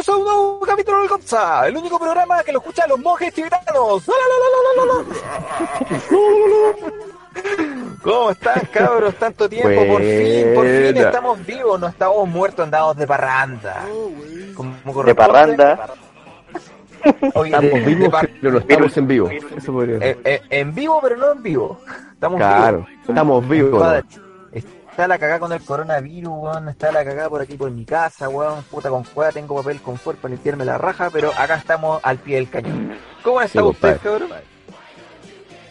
bienvenidos a un nuevo capítulo del Gonza, el único programa que lo escuchan los monjes tibetanos. ¿Cómo están, cabros? Tanto tiempo, por fin, por fin Buena. estamos vivos, no estamos muertos, andamos de parranda. Como De parranda. Oye, Estamos de- de vivos, par- pero no estamos en vivo. Eso podría ser. eh, eh, en vivo, pero no en vivo. Estamos Claro, vivos. estamos vivos. Está la cagada con el coronavirus, weón. Está la cagada por aquí por mi casa, weón. Puta con cueva, tengo papel con fuerza para limpiarme la raja, pero acá estamos al pie del cañón. ¿Cómo está Sí, usted, cabrón?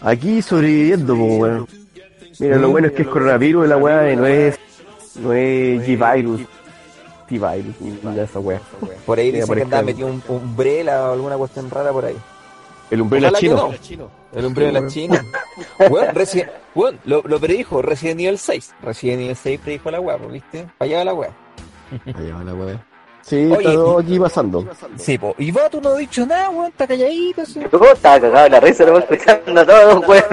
Aquí sobreviviendo, pues, weón. Mira, lo bueno es que es coronavirus la weá no es, no es G-Virus, T-Virus, esa weá. Por ahí dicen por que andaba metido un, un umbrella o alguna cuestión rara por ahí. El umbrella Ojalá que chino. no. El umbrella de la China. Weón, Resi- weón, lo, lo predijo Resident Evil 6. Resident Evil 6 predijo la weá, pues, ¿viste? Para allá va la weá. Allá va la weá. Sí, Oye, está todo aquí pasando. Sí, po. Y Vato no ha dicho nada, weón. Está calladito, sí. Yo estaba cagado la risa, lo voy escuchando a todos, weón.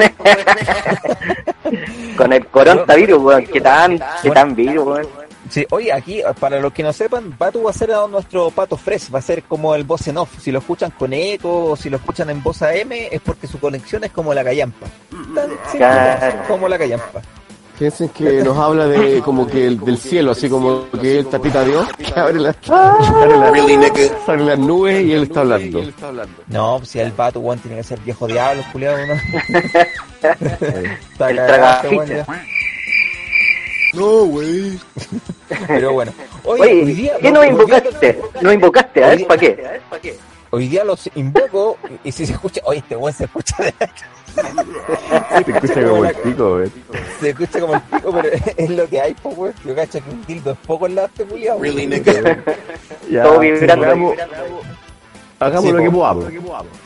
Con el coronavirus, weón. ¿Qué tan, qué tan virus, weón? Sí, oye, aquí, para los que no sepan, Batu va a ser a nuestro pato fresh, va a ser como el voz en off. Si lo escuchan con eco o si lo escuchan en voz AM, es porque su conexión es como la callampa. Tan simple Claro. como la callampa. Piensen que nos habla de como que el, del cielo, así como que el tapita Dios, que abre las, abre las, abre las nubes y él está hablando. No, pues si el Batu, weón, tiene que ser viejo diablo, culiado, ¿no? Está El cagado, weón, ya. Pero bueno. Oye, Oye, hoy día, ¿qué nos invocaste? ¿Nos invocaste? A ver, día- ¿para qué? Hoy día los invoco y si se escucha, oye, este weón se escucha de Te escucha como el pico, weón. Se escucha como el pico, pero es lo que hay, po, weón. Yo cacho que un tildo es poco en la este culiao. Ya, Todo vibrando. Hagamos, hagamos Sí, lo que po. podamos.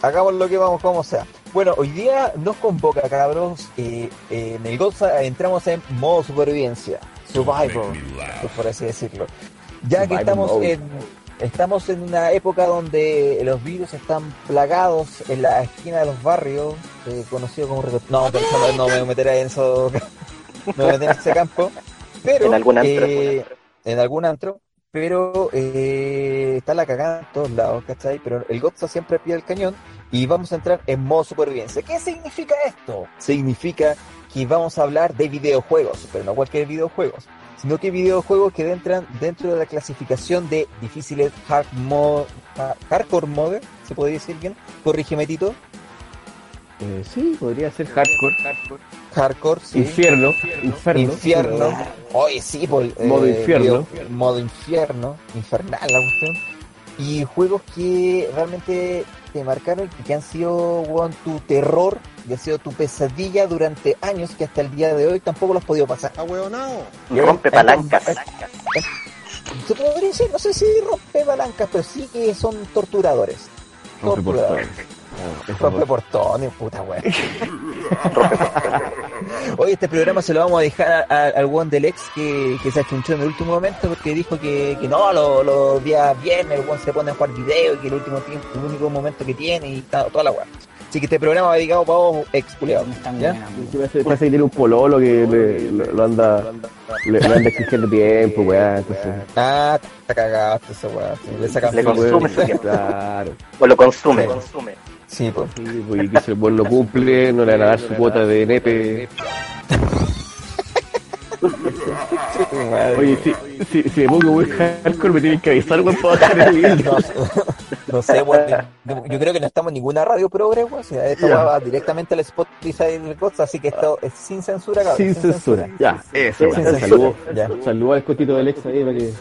Hagamos lo que vamos, como sea. Bueno, hoy día nos convoca, cabros. eh, eh, en el Goza entramos en modo supervivencia. Survivor, por así decirlo. Ya que Survival estamos mode. en, estamos en una época donde los virus están plagados en la esquina de los barrios, eh, conocido como... No, pero no, no me voy a meter en eso, no me voy a meter en ese campo. Pero, En algún antro. eh, en algún antro, pero eh, está la cagada en todos lados, ¿cachai? Pero el Goza siempre pide el cañón y vamos a entrar en modo supervivencia. ¿Qué significa esto? Significa que vamos a hablar de videojuegos, pero no cualquier videojuegos, sino que videojuegos que entran dentro de la clasificación de difíciles hard mo- ha- hardcore mode, se puede decir bien, corrígeme Tito, Eh, sí, podría ser hardcore. hardcore, sí. Infierno. Inferno. Infierno. Oye, sí, por, eh, Modo infierno. video- modo infierno. Infernal la cuestión. Y juegos que realmente te marcaron y que han sido, weón, tu terror y ha sido tu pesadilla durante años que hasta el día de hoy tampoco los has podido pasar. Rompe palancas. Se podría decir, no sé si rompe palancas, pero sí que son torturadores. Torturadores. Ah, eso Rompe fue. portones, puta weón. Oye, este programa se lo vamos a dejar a- a- al one del ex que, que se achunchó en el último momento porque dijo que, que no, los los días viernes el one se pone a jugar video y que el último tiempo, el único momento que tiene y ta- toda la weá. Así que este programa va dedicado para vos, ex. Sí, Parece, parece que tiene un pololo que le- lo, lo anda le, lo anda exigiendo tiempo, weá. Entonces, Ah, te cagaste esa weá. sí, Le sacan Le filo. consume su tiempo. Claro. O lo consume. Sí, pues. Sí, pues, y que si el buen lo cumple, no le van a dar su cuota de nepe. Oye, si, si, si me pongo muy hardcore, me tienen que avisar, weón, para bajar el video. No, no sé, weón. Yo creo que no estamos en ninguna radio progre, weón. Esto Ya. va directamente al Spotify del Goza, así que esto es sin censura, cabrón. Sin censura. Ya, eso, Sin censura. Saludos Ya. saludos al cotito del ex ahí para que.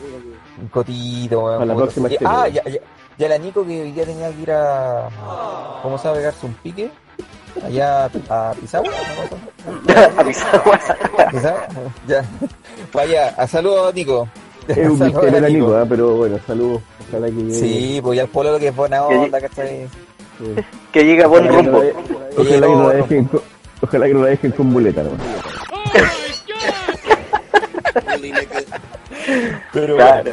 Un cotito, weón. Para la próxima. Ah, ya, ya, ya la Nico que hoy día tenía que ir a. ¿Cómo se va a pegarse un pique? Allá a Pisagua, ¿no? Avisado. ¿Pisagua? Ya. Vaya, a saludos, Nico. Es un a misterio, Nico. Nico, ¿ah? pero bueno, saludos. Ojalá que llegue. Sí, pues ya el polo que es buena onda, ¿cachai? Sí. Que llega buen Ojalá que no rumbo. la- Ojalá que no la dejen con- Ojalá que no la dejen con muleta, ¿no? Pero Claro.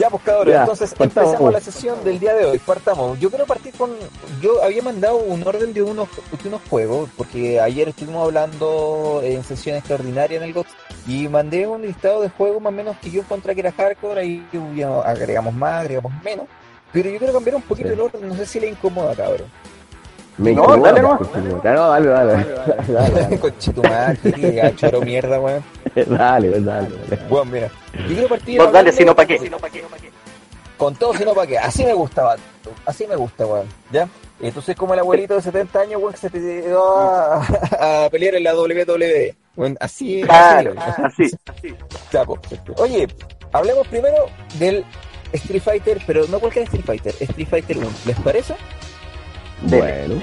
Ya, pues cabrón, Ya, entonces partamos. empezamos la sesión del día de hoy, partamos. Yo quiero partir con, yo había mandado un orden de unos, de unos juegos, porque ayer estuvimos hablando en sesión extraordinaria en el GOT, Y mandé un listado de juegos más o menos que yo encontré que era hardcore, ahí agregamos más, agregamos menos. Pero yo quiero cambiar un poquito Sí. el orden, no sé si le incomoda, cabrón. Me No, dale nomás. pues, conchetumare. No, dale, dale, dale, dale, que choro mierda, weón. dale, dale, dale. Bueno, mira, yo quiero partir Vos dale, si no, ¿pa' qué? Con todo, si no, ¿para qué? Así me gusta, vato. Así me gusta, weón. ¿Ya? Entonces, como el abuelito de 70 años, weón, que se te dio a, a pelear en la WWE. Weón, así, Claro, así. así. Ya, po. Oye, hablemos primero del Street Fighter, pero no cualquier Street Fighter, Street Fighter 1. ¿Les parece? Bueno,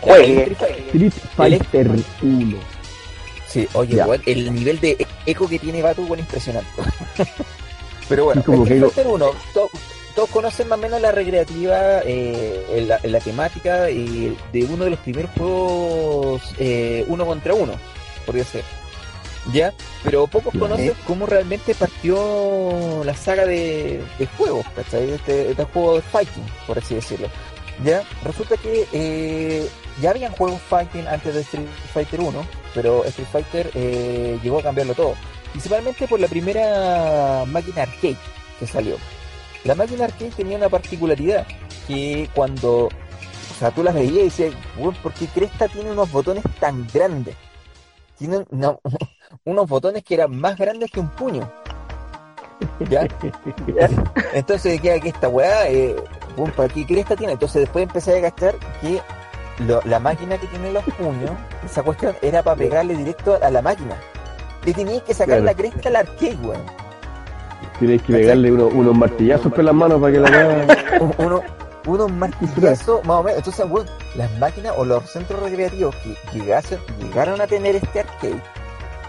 Juegue. Street Fighter- Street Fighter 1. Sí, oye, weón, el nivel de eco que tiene Batu, weón, impresionante. Pero bueno, como Street que- Fighter 1, to- todos conocen más o menos la recreativa, eh, en la, en la temática y de uno de los primeros juegos eh, uno contra uno, podría ser. ¿Ya? Pero pocos conocen cómo realmente partió la saga de, de juegos, ¿cachai? De Este, este juego de fighting, por así decirlo. ¿Ya? Resulta que eh, ya habían juegos fighting antes de Street Fighter 1, pero Street Fighter eh, llegó a cambiarlo todo. Principalmente por la primera máquina arcade que salió. La máquina arcade tenía una particularidad, que cuando, o sea, tú la veías y decías, "Weón, ¿por qué Cresta tiene unos botones tan grandes? Tiene una- unos botones que eran más grandes que un puño. ¿Ya? Entonces queda que esta weá, eh, ¿para qué Cresta tiene? Entonces después empecé a gastar que lo- la máquina que tiene los puños, esa cuestión era para pegarle directo a la máquina. Le tenías que sacar Claro. la cresta al arcade, weón. Tienes que pegarle uno- unos martillazos con las manos para que la. Un- uno, unos martillazos más o menos. Entonces, weón, las máquinas o los centros recreativos que llegasen, llegaron a tener este arcade,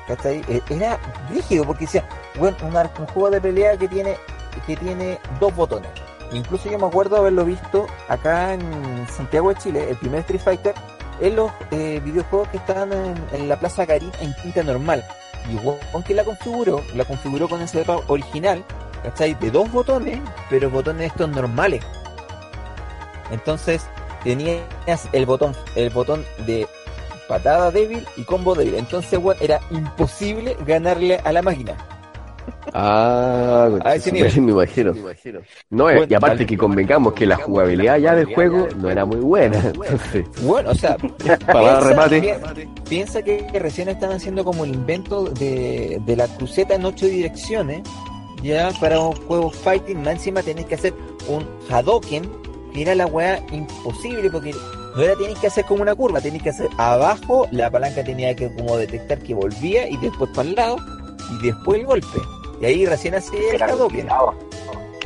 ¿cachai? Eh, Era rígido porque decía, weón, un, juego de pelea que tiene, que tiene dos botones. Incluso yo me acuerdo haberlo visto acá en Santiago de Chile, el primer Street Fighter, en los eh, videojuegos que estaban en, la Plaza Garín en Quinta Normal. Y weón, que la configuró, la configuró con ese setup original, ¿cachai? De dos botones, pero botones estos normales. Entonces tenías el botón, el botón de patada débil y combo débil. Entonces, weón, era imposible ganarle a la máquina. Ah, A ese conchetumare, me imagino. No, Bueno, y aparte vale. que convengamos que la jugabilidad ya del juego no era muy buena. Entonces, Bueno, o sea, para dar remate. pi- piensa que recién están haciendo como el invento de, de la cruceta en ocho direcciones. Ya para un juego fighting, más encima tenés que hacer un Hadoken, que era la weá imposible porque no era tenés que hacer como una curva, tenés que hacer abajo, la palanca tenía que como detectar que volvía y después para el lado y después el golpe. Y ahí recién hacía el complicado.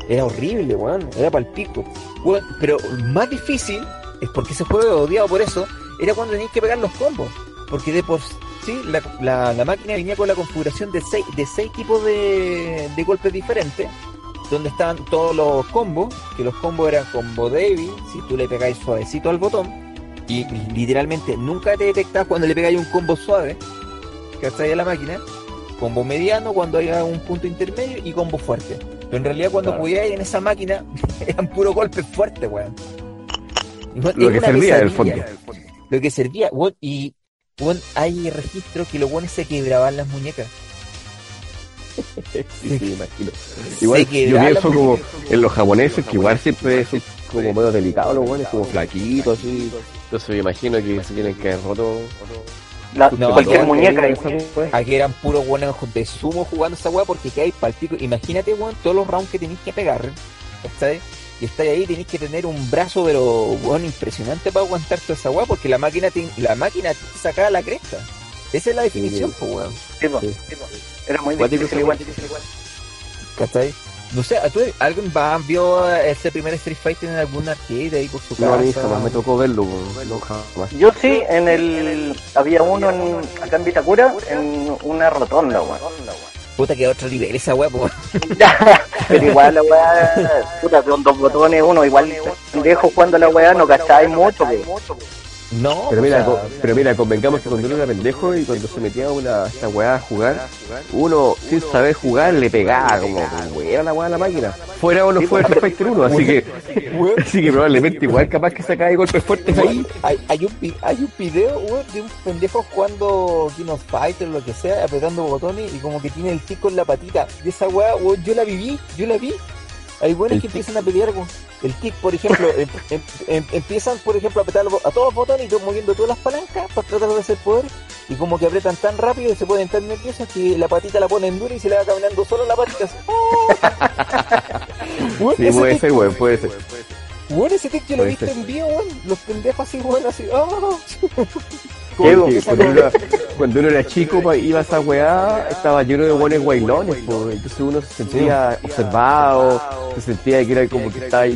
Era horrible, weón. Era para el pico. Pero más difícil, es porque ese juego odiado por eso, era cuando tenías que pegar los combos. Porque de por sí, la, la- la máquina venía con la configuración de seis, de seis tipos de, de golpes diferentes, donde estaban todos los combos, que los combos eran combo débil, si tú le pegáis suavecito al botón, y literalmente nunca te detectas cuando le pegáis un combo suave, que a la máquina, combo mediano cuando haya un punto intermedio y combo fuerte. Pero en realidad cuando Claro. podías en esa máquina eran puros golpes fuertes, weón. Lo que servía, en el pesadilla. Lo que servía, weón, y weón, hay registro que los weones se quebraban las muñecas. sí, sí, imagino. Igual yo pienso como en los japoneses que igual siempre son como medio delicados los buenos, como flaquitos así. Entonces me imagino que se tienen que haber roto La- No, cualquier muñeca. Aquí eran puros weones de sumo jugando esa weá porque que hay palpico. Imagínate, weón, todos los rounds que tenéis que pegar. ¿Cachai? Y estáis ahí, tenéis que tener un brazo, pero weón, impresionante para aguantar toda esa weá porque la máquina te, la máquina te sacaba la cresta. Esa es la definición, Sí. pues weón. Sí. Po. Era muy Cuático difícil ese igual. ¿Cachai? No sé, ¿tú, ¿alguien va, vio ese primer Street Fighter en algún arcade ahí por su casa? No, a mí jamás me tocó verlo, po. no jamás. Yo sí, en el... Había uno en, acá en Vitacura, en una rotonda, weón. Puta que otro nivel esa weá, pues. Pero igual la weá, puta, con dos botones, uno igual pendejo jugando la weá, no cacháis mucho, po. No, Pero mira, o sea, pero mira, convengamos que cuando uno era pendejo y cuando se metía a una esta weá a jugar, uno sin saber jugar le pegaba como era la weá a la máquina. Fuera o no fuera Street Fighter 1, así que así que probablemente igual capaz que sacaba golpes fuertes ahí. hay, hay, un, hay un video, weón, de un pendejo jugando King of Fighters, lo que sea, apretando botones y como que tiene el tic con la patita. Y esa weá, weón, yo la viví, yo la vi. Hay buenos que tic. empiezan a pelear con el tic, por ejemplo, em- em- em- empiezan, por ejemplo, a apretar a todos los botones y moviendo todas las palancas para tratar de hacer poder. Y como que apretan tan rápido y se ponen tan nerviosos que la patita la ponen dura y se le va caminando solo la patita. así. Weón, Sí, ese puede tic ser, weón, puede ser. Weón, ese tic yo lo he visto en vivo, weón. Los pendejos así, weón, así. ¡ah! Cuando, uno, cuando uno era chico pa, iba a esa weá, estaba lleno de buenos guaylones, po, entonces uno se sentía observado, se sentía que era como que ahí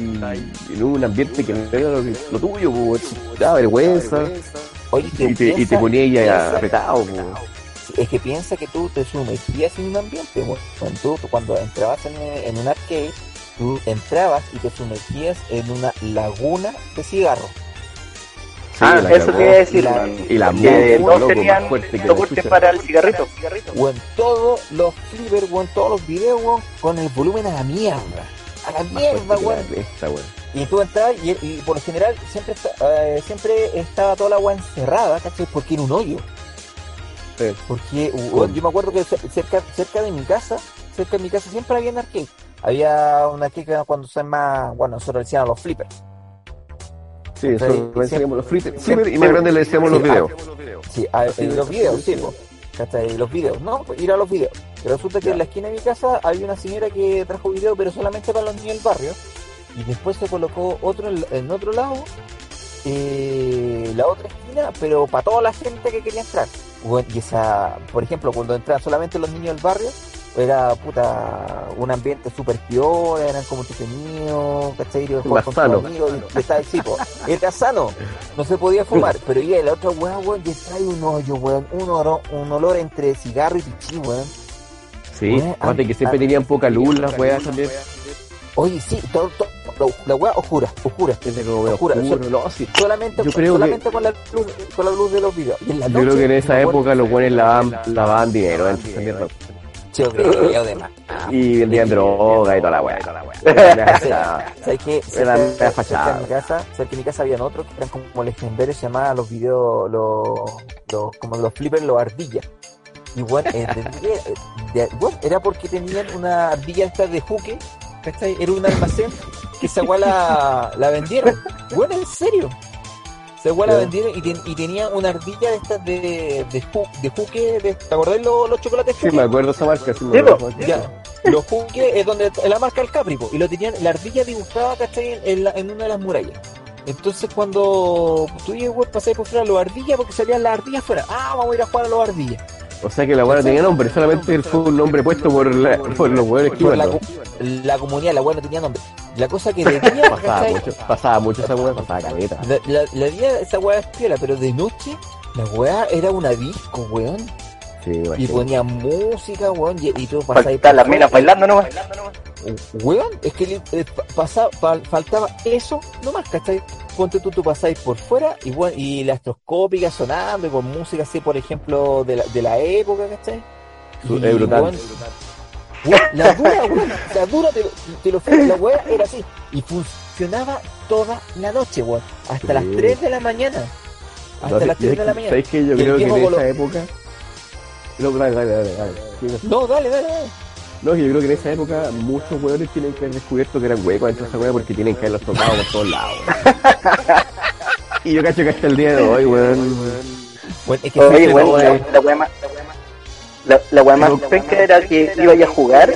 en un ambiente que no era lo, tuyo, po, daba vergüenza, Oye, y te, y te ponía piensa- apretado, po. Es que piensa que tú te sumergías en un ambiente, tú, cuando entrabas en, en un arcade, tú entrabas y te sumergías en una laguna de cigarros. Sí, ah, la eso cagó. te iba a decir, y la todos loco, tenían más soporte para el cigarrito. Weón, todos los flippers, weón, todos los videos, weón, con el volumen a la mierda. A la Más mierda, weón. Y tú entrabas y, y por lo general siempre, está- eh, siempre estaba toda la agua encerrada, ¿cachai? Porque era un hoyo. Sí. Porque yo me acuerdo que cer- cerca, cerca de mi casa, cerca de mi casa siempre había un arcade. Había un arcade que era cuando se llama, bueno, nosotros decíamos los flippers. Sí, eso Sí, le sí. decíamos los y más grande le decíamos Sí, los videos. Sí, a- Así en de- los videos, sí. Los videos, no, pues, ir a los videos. Pero resulta que en la esquina de mi casa había una señora que trajo video, pero solamente para los niños del barrio. Y después se colocó otro en, otro lado, eh, la otra esquina, pero para toda la gente que quería entrar. Y esa, por ejemplo, cuando entraban solamente los niños del barrio, era puta un ambiente súper piola, eran como entretenidos, ¿cachai? Y Más con sano. amigos, y estaba el tipo. Era sano, no se podía fumar, pero ya la otra weá, weón, y trae un hoyo, weón, un olor, un olor entre cigarro y pichí, weón. Sí, Weón, aparte que siempre tenían poca luz las weas también. Oye, sí, todo, todo, la- la weá oscura, oscura. Medio Oscura, oscuro, no, sí. Solamente, Yo creo solamente con, la luz, con la luz de los videos. Y Yo creo que en esa época los buenos lavaban, lavaban dinero. Yo creo, de más. Y vendían droga y toda la wea. ¿Sabes qué? Cerca, de mi casa, cerca de mi casa habían otros que eran como legendarios, se llamaban los videos, los, como los flippers, los ardillas. De- bueno, era porque tenían una ardilla esta de juque, ¿cachai? Era un almacén que esa weá la, la vendieron. Bueno, en serio. Esa weá la Ya. vendieron y, ten- y tenía una ardilla de estas de, de, ju- de juque, de, ¿te acordás los, los chocolates Sí, juque? me acuerdo esa marca, sí me acuerdo. Ya, los jugues es donde es la marca el Caprico y lo tenían, la ardilla dibujada, ¿cachai? En, la- en una de las murallas. Entonces cuando tú llegas, pasás por fuera los ardillas porque salían las ardillas afuera. Ah, vamos a ir a jugar a los ardillas. O sea que la wea no tenía nombre, solamente fue un nombre puesto por, la, por los weones que iban. la, la comunidad, la weá no tenía nombre. La cosa que de día, Pasaba mucho, pasaba mucho esa wea, pasaba caleta. La, la, la día esa weá es piola, pero de noche la weá era una disco, weón. Sí, Y ponía música, weón, y, y tú pasabas Faltan las minas bailando nomás. Weón, es que eh, pa- pasaba, fal- faltaba eso nomás, ¿cachai? Ponte tú, tú pasáis por fuera y, bueno, y la estroscópica sonando y con música así, por ejemplo, de la, de la época, ¿cachai? Su Y, Eurotan. weón, weón, la dura, weón, la dura, te, lo- te lo juro, la weá era así. Y funcionaba toda la noche, weón, hasta Sí. las 3 de la mañana. Hasta No, las 3 de la mañana. ¿Sabes qué? Yo Y creo que en esa época. No, dale, dale, dale, dale. No. Dale, dale, dale. No, yo creo que en esa época muchos weones tienen que haber descubierto que eran huecos dentro de esa wea porque tienen que haberlos tocado por todos lados. y yo cacho que hasta el día de hoy, weón. Bueno, es que Oye, sí, bueno, no, la, eh. la wea más. La, la más penca era que iba a jugar,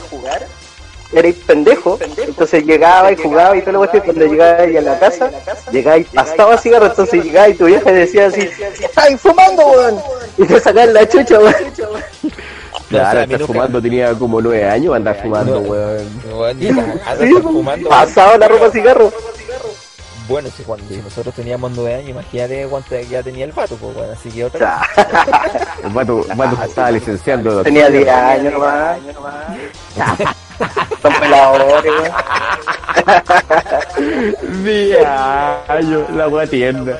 erais pendejo, entonces llegaba y jugaba y todo lo que cuando llegaba a la casa, llegaba y pastaba cigarro, entonces llegaba y tu vieja decía así, ¡Estáis fumando, weón! Y te sacaban la chucha, weón. No, o sea, Claro, nunca- fumando tenía como nueve años, andar fumando, No. weón. Pasaba la ropa cigarro. Bueno, si, cuando, si nosotros teníamos nueve años, imagínate cuánto ya tenía el pato, pues, bueno, así que otra El vato, el vato se estaba licenciando. Tenía 10 años nomás. Son peladores. Diaño, la wea tienda.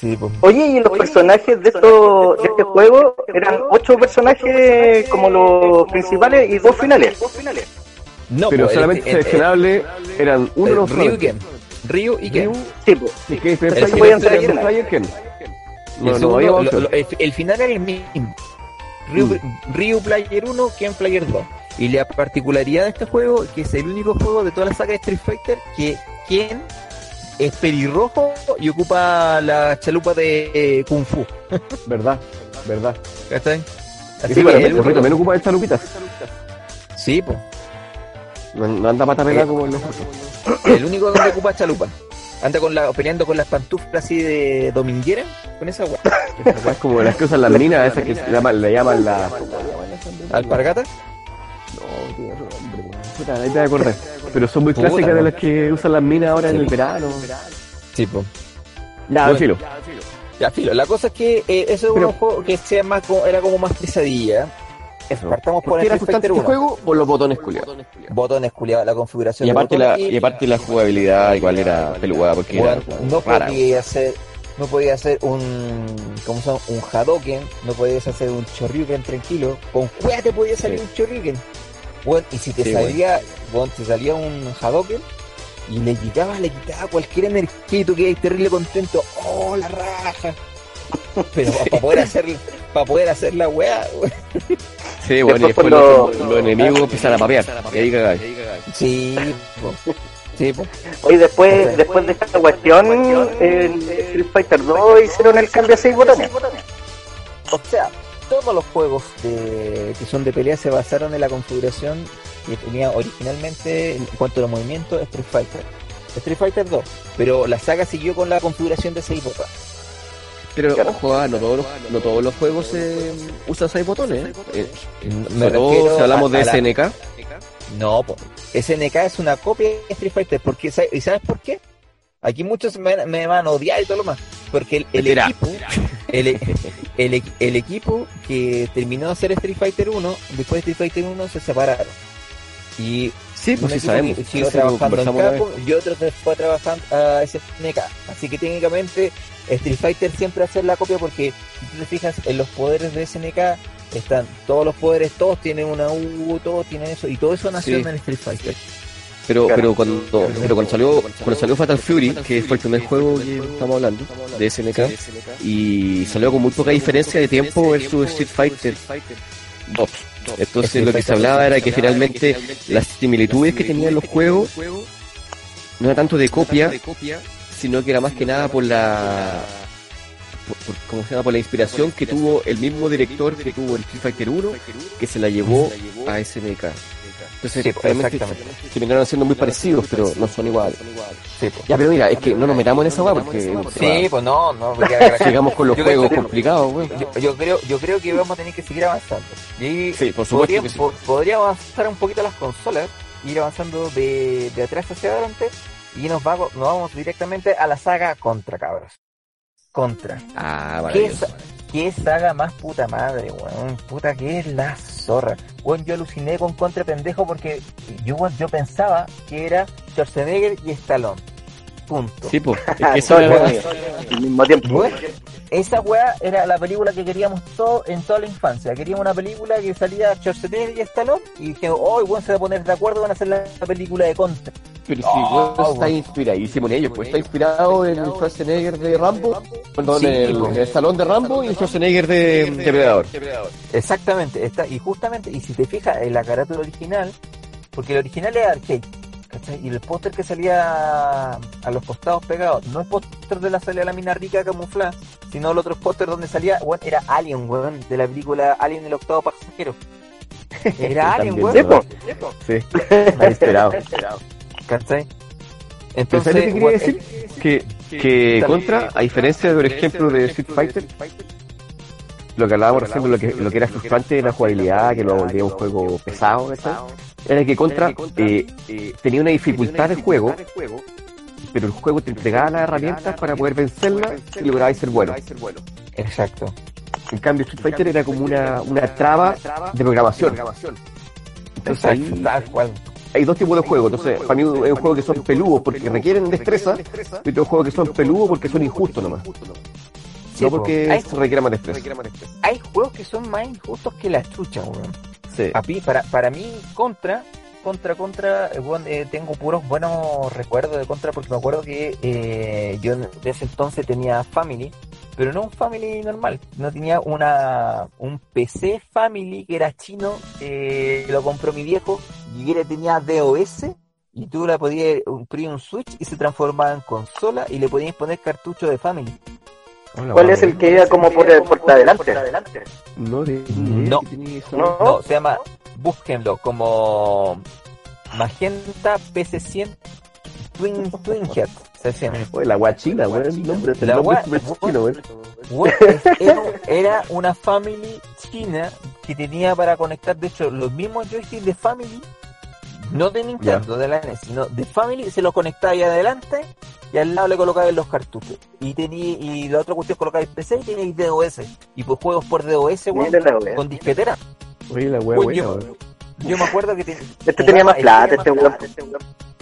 Sí, pues. Oye, y los personajes de, esto, de este juego eran ocho personajes como los principales y dos finales. No, Pero pues, solamente el- el- seleccionable eran uno el- de los Ryu y. Ken. Ryu y Ken. Ryu Sí, pues. y que El Player, podían. Player, Ken. Y No, el, segundo, opción. lo- lo- el, el final era el mismo. Ryu, Ryu Player 1, Ken Player 2. Y la particularidad de este juego es que es el único juego de toda la saga de Street Fighter que Ken es pelirrojo y ocupa la chalupa de eh, Kung Fu. Verdad, verdad. ¿Cachai? Así Sí, que el el Rey también ocupa esta lupita. Sí, pues. No, no anda pata pelada Eh. como en los otros. El único donde ocupa chalupa. Anda con la, peleando con las pantuflas así de dominguera. Con esa weá. Es como las que usan las minas, esas que le llaman la... Alpargata. Tiene otro nombre, weón. Puta, ahí te. Pero son muy Puta, clásicas de las que usan las minas ahora en Sí. el verano. Sí, pues. Ya, Bueno. filo. Ya, filo. La cosa es que eh, eso es Pero- un juego que sea más como- era como más pesadilla. Eso. Partamos por ¿Por el Fighter este 1. juego? Por los botones culiados. Botones culiados, la configuración Y de aparte, la, botones y aparte la jugabilidad igual era peluda porque Bueno, era no rara. podía hacer no podía hacer un ¿cómo se llama? un Hadoken, no podías hacer un Shoryuken tranquilo, con cueva te podía salir Sí. un Shoryuken. Bueno, y si te Sí, salía, bueno, te salía un Hadoken y le quitabas, le quitabas cualquier energía y tú quedabas terrible contento, oh la raja. Pero para poder hacer para poder hacer la weá, weón. Sí, bueno, y Después después cuando- los, los enemigos empezaron a papear. Y ahí cagáis. Sí, po. sí, po. Oye, después, después de esta cuestión, en Street Fighter 2 hicieron el cambio a 6 botones. O sea, todos los juegos de- que son de pelea se basaron en la configuración que tenía originalmente en cuanto a los movimientos Street Fighter. Street Fighter 2, pero la saga siguió con la configuración de 6 botones. Pero Claro. ojo, ah, no, todos los, no todos los juegos eh, usan 6 botones. ¿eh? Eh, Me refiero si hablamos de a la- SNK. No, po. SNK es una copia de Street Fighter. Porque, ¿sabes- ¿Y sabes por qué? Aquí muchos me, me van a odiar y todo lo más. Porque el, equipo, el, el, el equipo que terminó de hacer Street Fighter 1, después de Street Fighter 1 se separaron. Y Sí, pues sí sabemos. que siguió sí, trabajando en. Capcom y otro se fue a trabajar a SNK. Así que técnicamente Street Fighter siempre hace la copia porque si tú te fijas en los poderes de SNK están todos los poderes, todos tienen una U, todos tienen eso y todo eso nació Sí. en Street Fighter. Pero, Claro. pero cuando, pero cuando salió, cuando salió Fatal Fury, que fue el primer juego que estamos hablando, de SNK, y salió con muy poca diferencia de tiempo versus Street Fighter 2. Entonces lo que se hablaba era que finalmente las similitudes que tenían los juegos no era tanto de copia, sino que era más que nada por la por, por- ¿cómo se llama? por la inspiración que tuvo el mismo director que tuvo el Street Fighter 1 que se la llevó a SNK. Entonces Sí, realmente exactamente. terminaron siendo muy parecidos, pero no son iguales. Sí, po. Ya, pero mira, es que no nos metamos en esa weá porque Sí, pues no, no, porque sigamos con los Yo juegos complicados, weón. yo, yo creo, yo creo que vamos a tener que seguir avanzando. Y Sí, por supuesto podría, que sí. po- podría avanzar un poquito las consolas, ir avanzando de, de atrás hacia adelante y nos, va- nos vamos directamente a la saga Contra, cabros. Contra. Ah, ¿Qué, qué saga más puta madre, weón? Puta que es la zorra. Weón, yo aluciné con Contra pendejo porque yo, yo pensaba que era Schwarzenegger y Stallone. Punto. Sí, pues, es al mismo tiempo. Esa weá era la película que queríamos todo en toda la infancia. Queríamos una película que salía Schwarzenegger y Stallone y dije, oh, weón, se va a poner de acuerdo, van a hacer la película de Contra. Pero si Oh, weón, está inspiradísimo en ellos, pues está inspirado en el Schwarzenegger de Rambo, perdón, Sí, el, el salón de Rambo y el Schwarzenegger de Depredador. Exactamente, está, y justamente, y si te fijas en la carátula original, porque el original es arcade, ¿cachai? Y el póster que salía a los costados pegados, no es póster de la salida de la mina rica camuflada, sino el otro póster donde salía, weón, era Alien, weón, de la película Alien el octavo pasajero. Era Alien, weón. Sí, está inspirado. ¿Cachai? Pero ¿sabes quería decir? Que, que Contra, a diferencia de, por ejemplo, de Street Fighter, lo que hablábamos recién lo que, lo que era frustrante de la jugabilidad, que lo volvía un juego pesado, ¿cachai? Era que Contra eh, eh, tenía una dificultad de juego, pero el juego te entregaba las herramientas para poder vencerla y lograba ser bueno. Exacto. En cambio, Street Fighter era como una, una traba de programación. Entonces ahí hay dos tipos de juegos. Entonces, para mí es un juego que son peludos porque requieren destreza, y otro juego que son peludos porque son injustos nomás. Sí, no po. porque Hay- se requiera más estrés. Hay juegos que son más injustos que la chucha, weón. Sí. Para, para mí, Contra, Contra, Contra, eh, weón, eh, tengo puros buenos recuerdos de Contra porque me acuerdo que eh, yo en ese entonces tenía Family, pero no un Family normal, no tenía una un PC Family que era chino, que lo compró mi viejo y que tenía DOS y tú la podías imprimir un Switch y se transformaba en consola y le podías poner cartucho de Family. Hola, ¿Cuál es el que iba como por, por adelante? No, de, No. No. No, se llama, búsquenlo, como Magenta PC100 Twin, Twin Head. Se llama. Oye, la guachina, weón, el nombre, el La nombre chino, es- era, era una Family china que tenía para conectar, de hecho, los mismos joysticks de Family, no de Nintendo, de la NES, sino de Family, se los conectaba ahí adelante y al lado le colocaba los cartuchos. Y tenía, y la otra cuestión colocaba el PC y tenía el DOS. Y pues juegos por DOS, weón, con disquetera. Oye, la wea weón. Yo me acuerdo que te- Este tenía más plata, este weón.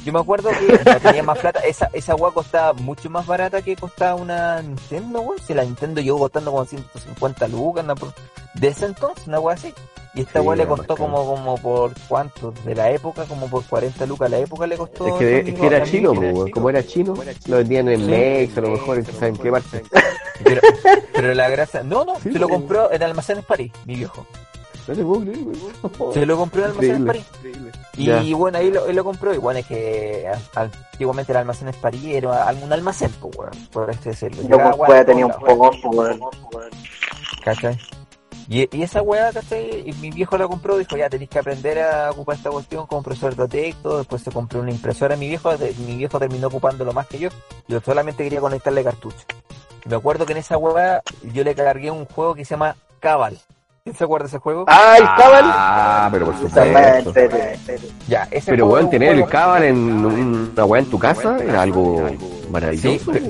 Yo me acuerdo que no tenía más plata. Esa, esa weá costaba mucho más barata que costaba una Nintendo, weón. Si la Nintendo llegó costando como 150 lucas, por- de ese entonces, una weá así. Y esta Sí, weá le era costó como, como por cuánto, de la época, como por 40 lucas. La época le costó. Es que, eso, es que era chino, weón. como era chino, lo vendían en Sí. Mex, a lo mejor, en ¿saben qué parte? Pero, pero la gracia. No, no, Sí, se lo po. compró en Almacenes París, mi viejo. No te puedo creer, weón. Se lo compró en Almacenes Increíble. París. Y Ya. bueno, ahí lo, él lo compró. Y bueno, es que antiguamente el almacén es París era algún almacén, pues, weón, por así decirlo. Yo Llegaba pues tenía un poco, weón. ¿cachai? Y, esa weá, ¿cachai? Y mi viejo la compró, dijo, ya tenéis que aprender a ocupar esta cuestión con profesor de texto, después se compró una impresora, mi viejo, mi viejo terminó ocupándolo más que yo, yo solamente quería conectarle cartucho. Me acuerdo que en esa weá yo le cargué un juego que se llama Cabal. ¿Quién se acuerda de ese juego? Ah, el cabal. Ah, pero por supuesto. Ya, ese Pero weón, tener el cabal en un- una weá en tu casa era algo maravilloso. Sí,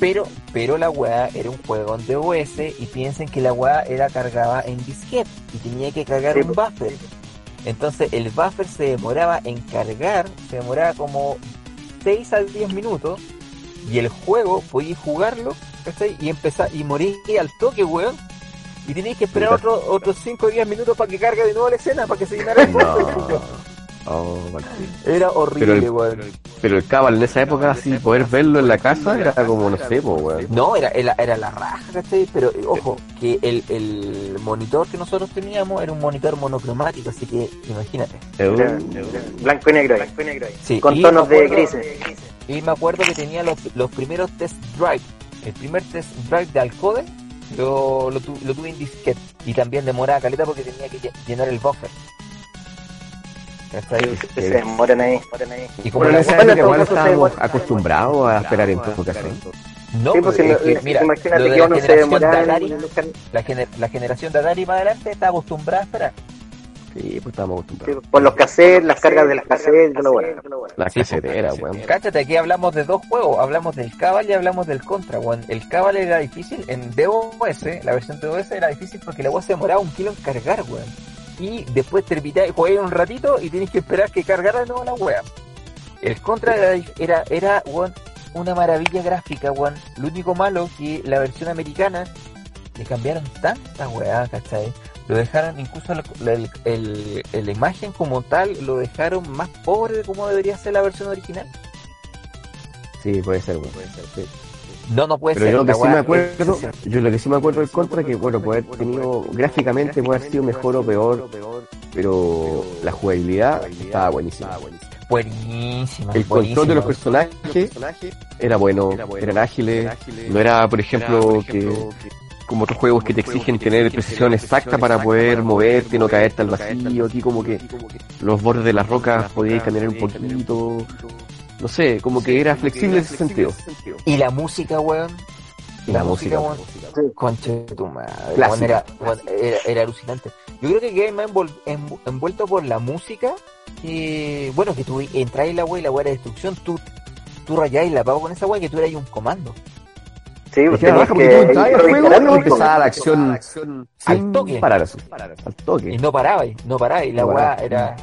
pero, pero, la weá era un juego en DOS y piensen que la weá era cargada en disquete y tenía que cargar Sí, un buffer. Entonces el buffer se demoraba en cargar, se demoraba como 6 a 10 minutos y el juego podíais jugarlo ¿cachai? y empezar y morir al toque, weón. Y teníais que esperar Puta. otro, otros 5 o 10 minutos para que cargue de nuevo la escena, para que se llenara el. No. Oh. Era horrible, Pero el- weón. Pero el cabal en esa época, así, poder verlo en la casa era como, no sé, po, weón. No, era, era, era la raja, ¿cachai? Pero eh, ojo, que el, el monitor que nosotros teníamos era un monitor monocromático, así que imagínate. Era- Blanco y negro. ahí. Sí, Con y tonos de grises. Y me acuerdo que tenía los, los primeros test drive. El primer test drive de Alcode lo, lo, tu- lo tuve en disquete. Y también demoraba caleta porque tenía que lle- llenar el buffer. ¿Cachai? Se demoran ahí. Y como Bueno, esa época igual estábamos acostumbrados a esperar en todo caso. no, Sí, pues, no- que, mira, imagínate que la uno se la, gener- la generación de Atari para adelante está acostumbrada a esperar. Sí, pues estábamos Sí, acostumbrados. Por los cassettes, las cargas de las cassettes, todo lo bueno. La Sí, casetera, pues, weón. Cáchate, aquí hablamos de dos juegos, hablamos del Cabal y hablamos del Contra, weón. El Cabal era difícil, en DOS, la versión de DOS era difícil porque la weá se demoraba un kilo en cargar, weón. Y después termináis, jugáis un ratito y tenéis que esperar que cargara de nuevo la weá. El Contra era, era, era weón, una maravilla gráfica, weón. Lo único malo que la versión americana le cambiaron tanta weá, ¿cachai? Lo dejaron, incluso el, el- el- el- la imagen como tal, lo dejaron más pobre de como debería ser la versión original. Sí, puede ser, weón. Sí. No, no puede Pero ser. yo lo que la sí me es- acuerdo, yo lo que sí me acuerdo del contra que bueno, puede haber tenido gráficamente puede haber sido mejor o peor, pero la jugabilidad estaba buenísima. Buenísima. El control de los personajes era bueno, eran ágiles, no era por ejemplo que como otros juegos que te exigen tener precisión exacta para poder moverte, no caerte al vacío, aquí como que los bordes de las rocas podías caminar un poquito, no sé, como que era flexible en ese sentido. Y la música, weón. Y la música, weón. Conche de tu madre. Weón, era, era, era alucinante. Yo creo que quedé más envol- env- envuelto por la música que, bueno, que tú entras en la weá y la weá de destrucción, tú, tú rayáis la pava con esa weá que tú eras un comando. Sí, que además, tenías porque tú entrabas al juego y empezaba la acción Al sin toque. parar al Y toque. no parabais, no parabais. La No weá paraba. era.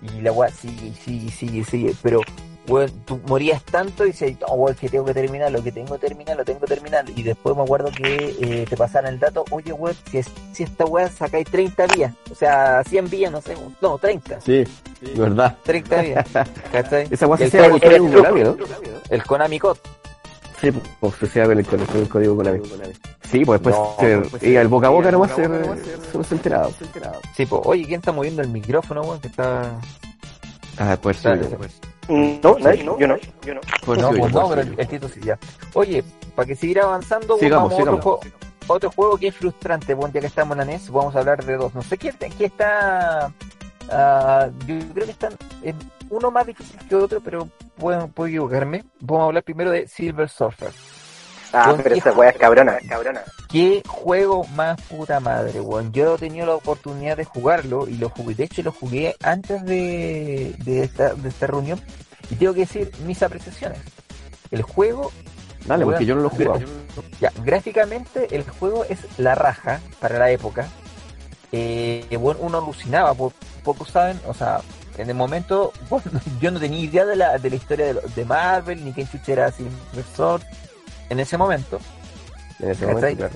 Y la weá sigue, sigue, sigue, sigue. Pero weón, tú morías tanto y dices, no, weón, que tengo que terminar, lo que tengo que terminar, lo tengo que terminar. Y después me acuerdo que eh, te pasaron el dato, oye, weón, si, es- si esta weá sacáis 30 vías, o sea, 100 vías, no sé, no, 30, Sí, de verdad. 30 vías, ¿cachai? Esa weá Y se el hacía con el Konami, ¿no? El Konami Code. Sí, pues se hacía con el, con el- con el código Konami. Sí, pues después No, se pues, iba el boca a boca nomás, se, se, se enteraba. Sí, pues, oye, ¿quién está moviendo el micrófono, weón? Que está... Ah, pues sí. No, nadie, yo no, yo no. Pues no, sí, pues pues no, pero el, el Tito sí, ya. Oye, para que seguir avanzando, Sigamos, vamos a otro sigamos. juego, otro juego que es frustrante, bueno, ya que estamos en la NES, vamos a hablar de dos. No sé quién, quién está... ah, yo creo que están en uno más difícil que otro, pero puedo, puedo equivocarme. Vamos a hablar primero de Silver Surfer. Ah, pero ¿qué esa weá es cabrona, cabrona. Qué juego más puta madre, weón. Yo he tenido la oportunidad de jugarlo y lo jugué. De hecho, lo jugué antes de, de, esta, de esta reunión. Y tengo que decir mis apreciaciones. El juego, Dale, porque yo no lo he jugado. ya, gráficamente, el juego es la raja para la época. Eh, bueno, uno alucinaba, po- pocos saben, o sea, en el momento, bueno, yo no tenía idea de la, de la historia de, lo- de Marvel, ni quién chucha era Silver en ese momento. En ese momento, claro.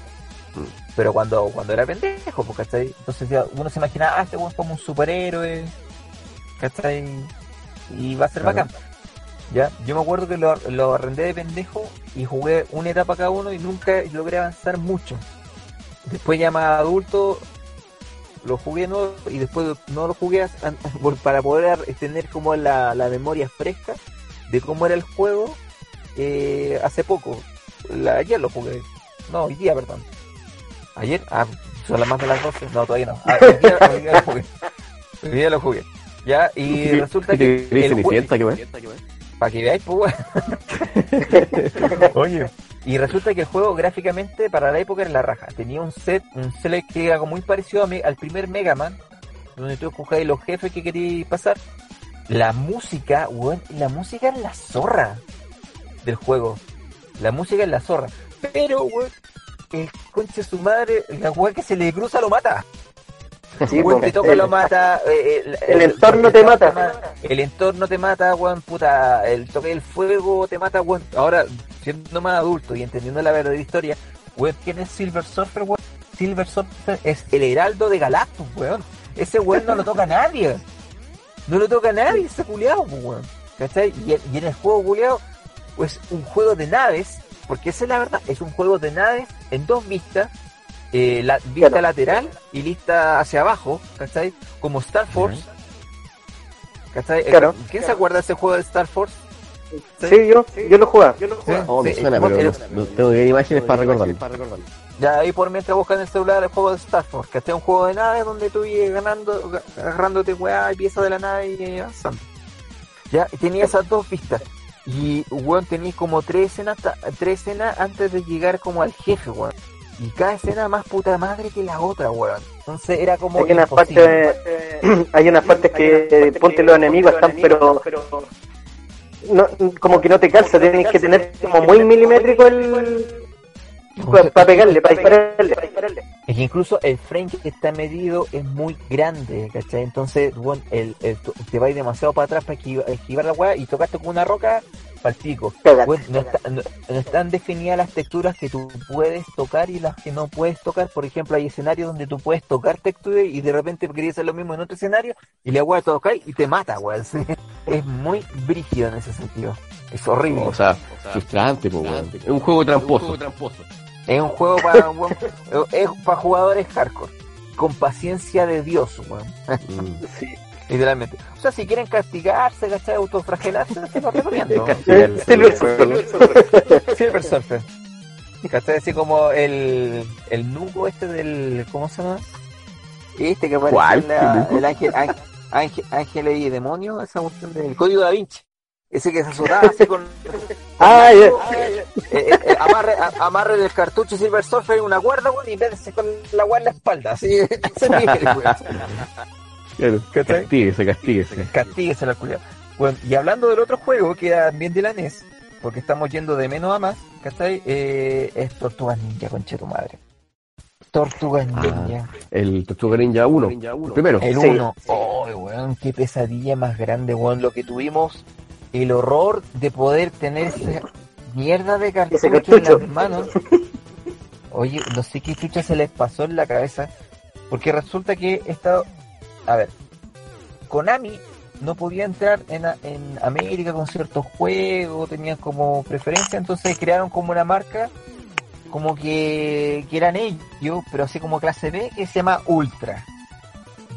pero cuando, cuando era pendejo, pues, ¿cachai? Entonces ya uno se imaginaba, ah, este weón es como un superhéroe, ¿cachai? Y va a ser Claro. bacán. Ya, yo me acuerdo que lo, lo arrendé de pendejo y jugué una etapa cada uno y nunca logré avanzar mucho. Después ya más adulto lo jugué nuevo y después no lo jugué para poder tener como la, la memoria fresca de cómo era el juego eh, hace poco. La- ayer lo jugué. No, hoy día, perdón. ¿Ayer? Ah, son las más de las 12. No, todavía no. Ah, hoy, día, hoy día lo jugué. Hoy día lo jugué. Ya, y resulta que. ¿Qué el qué weón? Para que veáis, pues. Oye. Y resulta que el juego gráficamente para la época era la raja. Tenía un set, un select que era muy parecido a al primer Mega Man, donde tú escogías los jefes que querías pasar. La música, weón, la música es la zorra del juego. La música es la zorra. Pero, weón, el conche su madre, la weón que se le cruza lo mata. Sí, toca el, lo mata. eh, el entorno te mata. El entorno te mata, weón, puta. El toque del fuego te mata, weón. Ahora, siendo más adulto y entendiendo la verdadera historia, weón, ¿quién es Silver Surfer, weón? Silver Surfer es el heraldo de Galactus, weón. Ese weón no lo toca a nadie. No lo toca a nadie, ese culiado, weón. ¿Cachai? Y, en- y en el juego culiado, pues un juego de naves, porque esa es la verdad, es un juego de naves en dos vistas, eh, la vista Claro. lateral y vista hacia abajo, ¿cachai? Como Star Force. ¿Cachai? Claro. ¿Quién se acuerda de ese juego de Star Force? Sí, yo, yo lo jugaba. Sí, Oh, me sí, suena, bueno, pero el- no tengo que ver imágenes para recordarlo. Ya ahí por mientras buscan en el celular el juego de Star Force, que este es un juego de naves donde tú ibas ganando, ga- agarrándote weá y piezas de la nave y avanzando. Ya, y tenía esas dos vistas. Y weón tenías como tres escenas, tres escenas antes de llegar como al jefe, weón. Y cada escena más puta madre que la otra, weón. Entonces era como Hay unas partes, hay unas partes que eh, ponte los enemigos están, pero no, como que no te calza, tienes que tener como muy milimétrico el para pegarle, para dispararle. Es que incluso el frame que está medido es muy grande, ¿cachai? Entonces, bueno, el, el- te va a ir demasiado para atrás para esquivar, esquivar la weá y tocaste con una roca, para el pico. Cagaste. Bueno, no, está- no- no están definidas las texturas que tú puedes tocar y las que no puedes tocar. Por ejemplo, hay escenarios donde tú puedes tocar texturas y de repente querías hacer lo mismo en otro escenario y la weá toca y te mata. Sí. Es muy brígido en ese sentido. Es horrible. O sea, frustrante, po, weón. Es un juego tramposo. Es un juego para weón, es para jugadores hardcore. Con paciencia de Dios, weón. Mm. Sí. Literalmente. O sea, si quieren castigarse, ¿cachai? Autofragelarse, se lo recomiendo. Silver Surfer. Silver Surfer. ¿Cachai? Así como el, el nuco este del. ¿Cómo se llama? Este que aparece la- el ángel, ángel, ángel, y demonios, esa cuestión del código da Vinci. Ese que se azotaba así con. Ah. Eh, eh, eh, amarre, a- amarre del cartucho Silver Surfer en una cuerda, y véndese con la weá en la espalda. Así, ese nivel, weón. Claro, castíguese, castíguese. Castíguese la culiao. Bueno, y hablando del otro juego que era también de la NES, porque estamos yendo de menos a más, ¿cachai? Eh, es Tortugas Ninja, conche tu madre. Tortugas Ah, Ninja. El Tortuga Ninja 1. El primero. el sí. 1. Oh, weón, qué pesadilla más grande, weón. Lo que tuvimos el horror de poder tener esa mierda de cartucho, en las manos. Oye, no sé qué chucha se les pasó en la cabeza, porque resulta que esta, a ver, Konami no podía entrar en, en América con ciertos juegos, tenían como preferencia, entonces crearon como una marca, como que, que eran ellos, pero así como clase B, que se llama Ultra.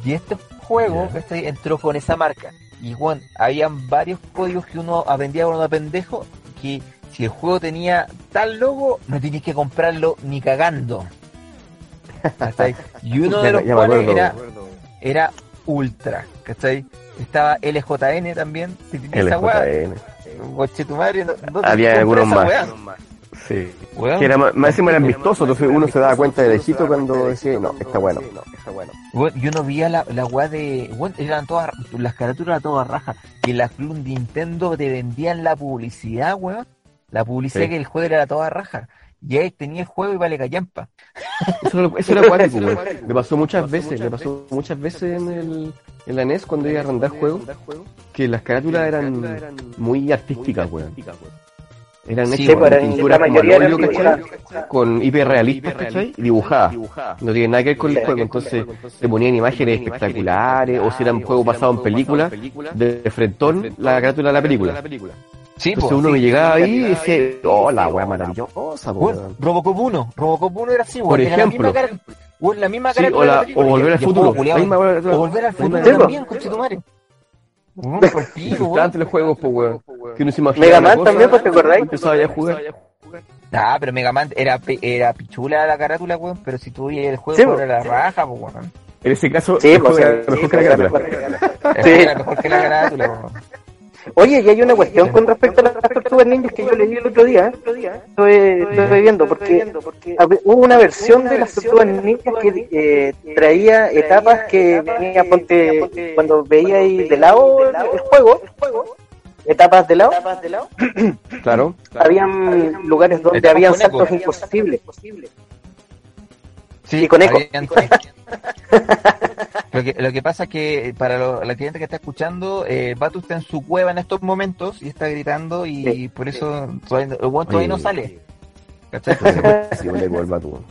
Y este juego Ya. ¿cachai? entró con esa marca. Y bueno, habían varios códigos que uno aprendía con uno pendejo, que si el juego tenía tal logo, no tenías que comprarlo ni cagando. Y uno de los cuales era, era Ultra, ¿cachai? Estaba LJN también, si tenías esa weá, LJN. coche tu madre, no, no te Había algunos más. weá, Sí. Que era más, más encima eran vistosos, entonces uno se daba cuenta de lejito cuando decía, no, está bueno. Está bueno. Yo no veía la, la weá de. weón, eran todas. Las carátulas eran todas rajas. Y en la Club Nintendo te vendían la publicidad, weón. La publicidad Sí. que el juego era toda raja. Y ahí tenía el juego y vale callampa. Eso era, eso era cuático, güey. Me pasó muchas veces, me pasó muchas veces en el en la NES cuando iba a arrendar juegos, que las carátulas eran muy artísticas, weón. Eran Sí, hechas con la pinturas como óleo, ¿cachai? Con hiperrealistas, ¿cachai? Y dibujadas. No tiene nada que ver con el juego, entonces te ponían imágenes espectaculares, o si eran juegos basados en películas, de, de frentón la carátula de la película. Sí, Entonces po, uno sí. me llegaba ahí y decía, oh, la weá maravillosa, Weón, weón. Robocop 1. Robocop 1 era así, weón. Por era ejemplo. La misma, cara, weón, la misma Sí, carátula o, la, o volver al futuro. O volver al futuro Sí, también, conchetumare. Entre los juegos, pues, weón. Que uno se imaginaba Mega Man también, pues, ¿te acordáis? Empezaba ya a jugar. Ah, pero Mega Man era, era pichula la carátula, weón. Pero si tú el juego, Sí, era la raja, pues, weón. En ese caso, Sí, pues, mejor sí, que la pues, carátula. Sí. mejor que la carátula, weón. Oye, y hay una cuestión con respecto a las tortugas ninjas que yo leí el otro día. Estoy, estoy viendo porque hubo una versión de las tortugas ninjas que eh, traía etapas que venía, ponte, cuando veía ahí de lado el, juego, etapas de lado, Claro. habían lugares donde habían saltos imposibles. Sí, Y con eco. habían- lo, que, lo que pasa es que para lo- la gente que está escuchando, eh, Batu está en su cueva en estos momentos y está gritando y Sí. por eso todavía, el weón todavía no sale. ¿Cachai? Sí, vato, weón.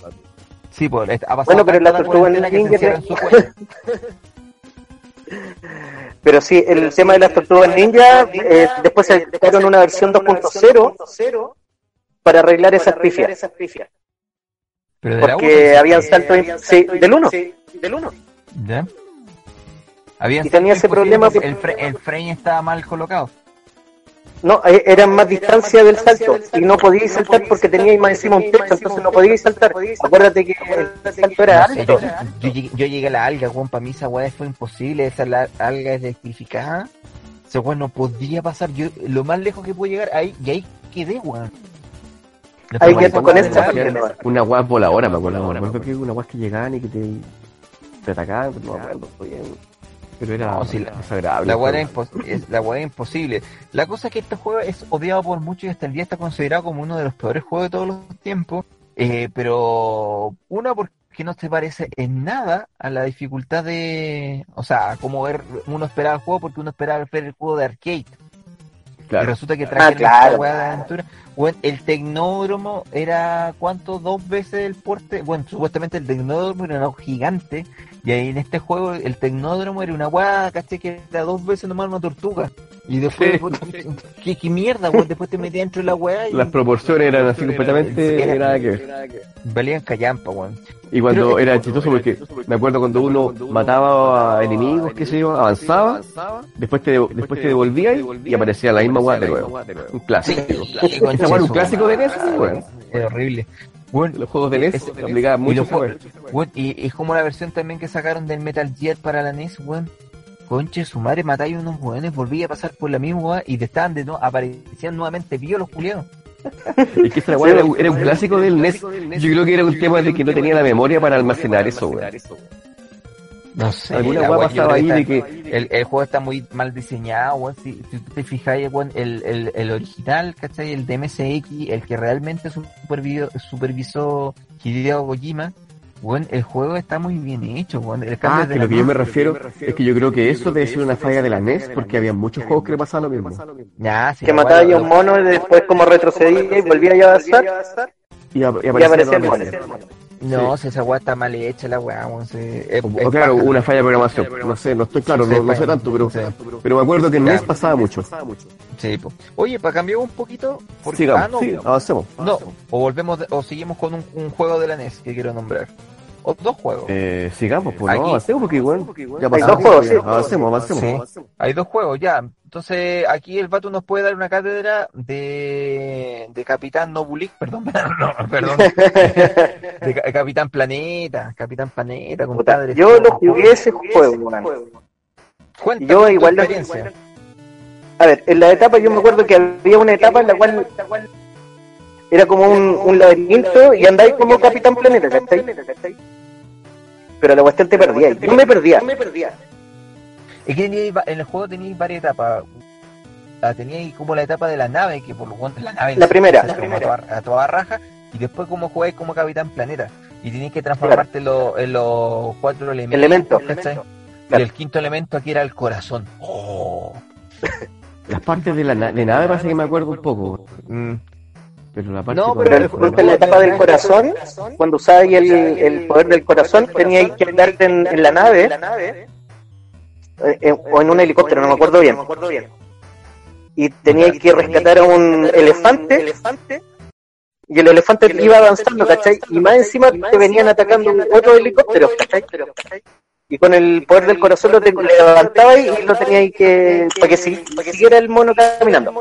Sí, pues ha pasado Bueno, pero la tortuga cuarentena que se ninja en su cueva. Pero sí, el tema de las tortugas ninja, eh, después se sacaron una versión 2.0 para arreglar esas pifias. Pero Porque habían saltos im- sí, del 1. Del 1. ¿Ya? Habían Y tenía ese problema porque El, fre- el frame estaba mal colocado. No, eh, eran más distancia del salto y no podíais saltar porque teníais más encima un techo, entonces no podíais saltar. Acuérdate que el salto era alto. yo, yo llegué, yo llegué a la alga, weón, para mí esa weá fue imposible, esa la- alga es electrificada. Esa weá no podía pasar, yo lo más lejos que pude llegar, ahí, y ahí quedé, weón. Ahí quedó esa con weá esta. Una guas voladora, me acuerdo. Me acuerdo que una guas que llegaban y que te, no me acuerdo bien. Pero era No, sí, la- desagradable. La era era imposible. La cosa es que este juego es odiado por muchos y hasta el día está considerado como uno de los peores juegos de todos los tiempos. Eh, pero una porque no se parece en nada a la dificultad de, o sea, como ver uno esperaba el juego porque uno esperaba ver el juego de arcade. Y Claro. resulta que trajeron claro. esta weá de aventura. Bueno, el tecnódromo era cuánto, dos veces el porte. Bueno, supuestamente el tecnódromo era un gigante. Y ahí en este juego el tecnódromo era una weá, caché que era dos veces nomás una tortuga. Y después, Sí. ¿qué, qué mierda, weón. Después te metías dentro de la weá y Las proporciones eran así completamente Era- nada que ver. valían callampa, weón. Y cuando Pero- era chistoso porque me acuerdo cuando uno mataba a enemigos, qué sé yo, avanzaba, después te, después te devolvía y aparecía la misma weá de nuevo. Un clásico. Sí, un clásico de NES, weón. Era horrible. Bueno, Los juegos de NES Ese- aplicaban y mucho weón, y es como la versión también que sacaron del Metal Gear para la NES, weón. Conche, su madre matáis unos weones, volví a pasar por la misma y te estaban de nuevo, aparecían nuevamente vivos los culiados. Es que esa weá era, un- era un clásico del NES. Yo creo que era un tema de que no tenía la memoria para almacenar eso, weón. No sé, Alguna weá pasaba ahí de que el, el juego está muy mal diseñado, weón. Si, si tú te fijáis, weón, el, el, el original, ¿cachai? El de MSX, el que realmente supervisó, supervisó Hideo Kojima, Bueno, el juego está muy bien hecho, bueno. El cambio Ah, de que lo que yo me refiero es que yo creo que eso debe ser una falla de la NES porque había muchos juegos que le pasaban lo mismo. Ya, sí, Que mataba lo- un mono y después como retrocedía y volvía ya a avanzar Y, y aparecía el mono. No, si esa weá está mal hecha, la weá, weón, sí. Es- O, es claro, una falla de programación. No sé, no estoy claro, Sí, no, sé tanto, pero, me acuerdo que en Ya. NES pasaba mucho. Sí, po. Oye, para cambiar un poquito, porque Sigamos, ah, no, avancemos. no, o volvemos de- o seguimos con un, un juego de la NES que quiero nombrar. O dos juegos. Eh, sigamos, pues Aquí. no, avancemos porque igual ya Hay pasamos. dos juegos, sí. Avancemos, avancemos. Sí. Hay dos juegos, ya. Entonces, aquí el Vato nos puede dar una cátedra de, de Capitán Nobulik, perdón, no, perdón, de Ca- Capitán Planeta, Capitán Planeta, compadre. Yo lo jugué ese juego, man. Yo tu igual lo- experiencia. A ver, en la etapa yo me acuerdo que había una etapa en la cual era como un, un laberinto y andáis como Capitán Planeta, ¿cachai? Pero la cuestión te perdía. Yo me perdía. Es que teníais va- en el juego teníais varias etapas. Ah, Teníais como la etapa de la nave, que por lo cual la nave La primera, la como primera. A, toda, a toda raja, y después como jugáis como Capitán Planeta. Y teníais que transformarte en, los, en los cuatro elementos. Elementos. ¿cachai? Y el quinto elemento aquí era el corazón. Oh. Las partes de la na- de nave parece que me acuerdo un poco. Mm. Pero la parte No, Pero el- en la etapa del corazón, cuando usabas el, el poder del corazón, teníais que andarte en, en la nave eh, eh, o en un helicóptero, no me acuerdo bien. Y teníais que rescatar a un elefante y el elefante iba avanzando, ¿cachai? Y más encima te venían atacando otros helicópteros, ¿cachai? Y con el poder del corazón lo te le levantabas y lo teníais que. para que si- para que siguiera el mono caminando.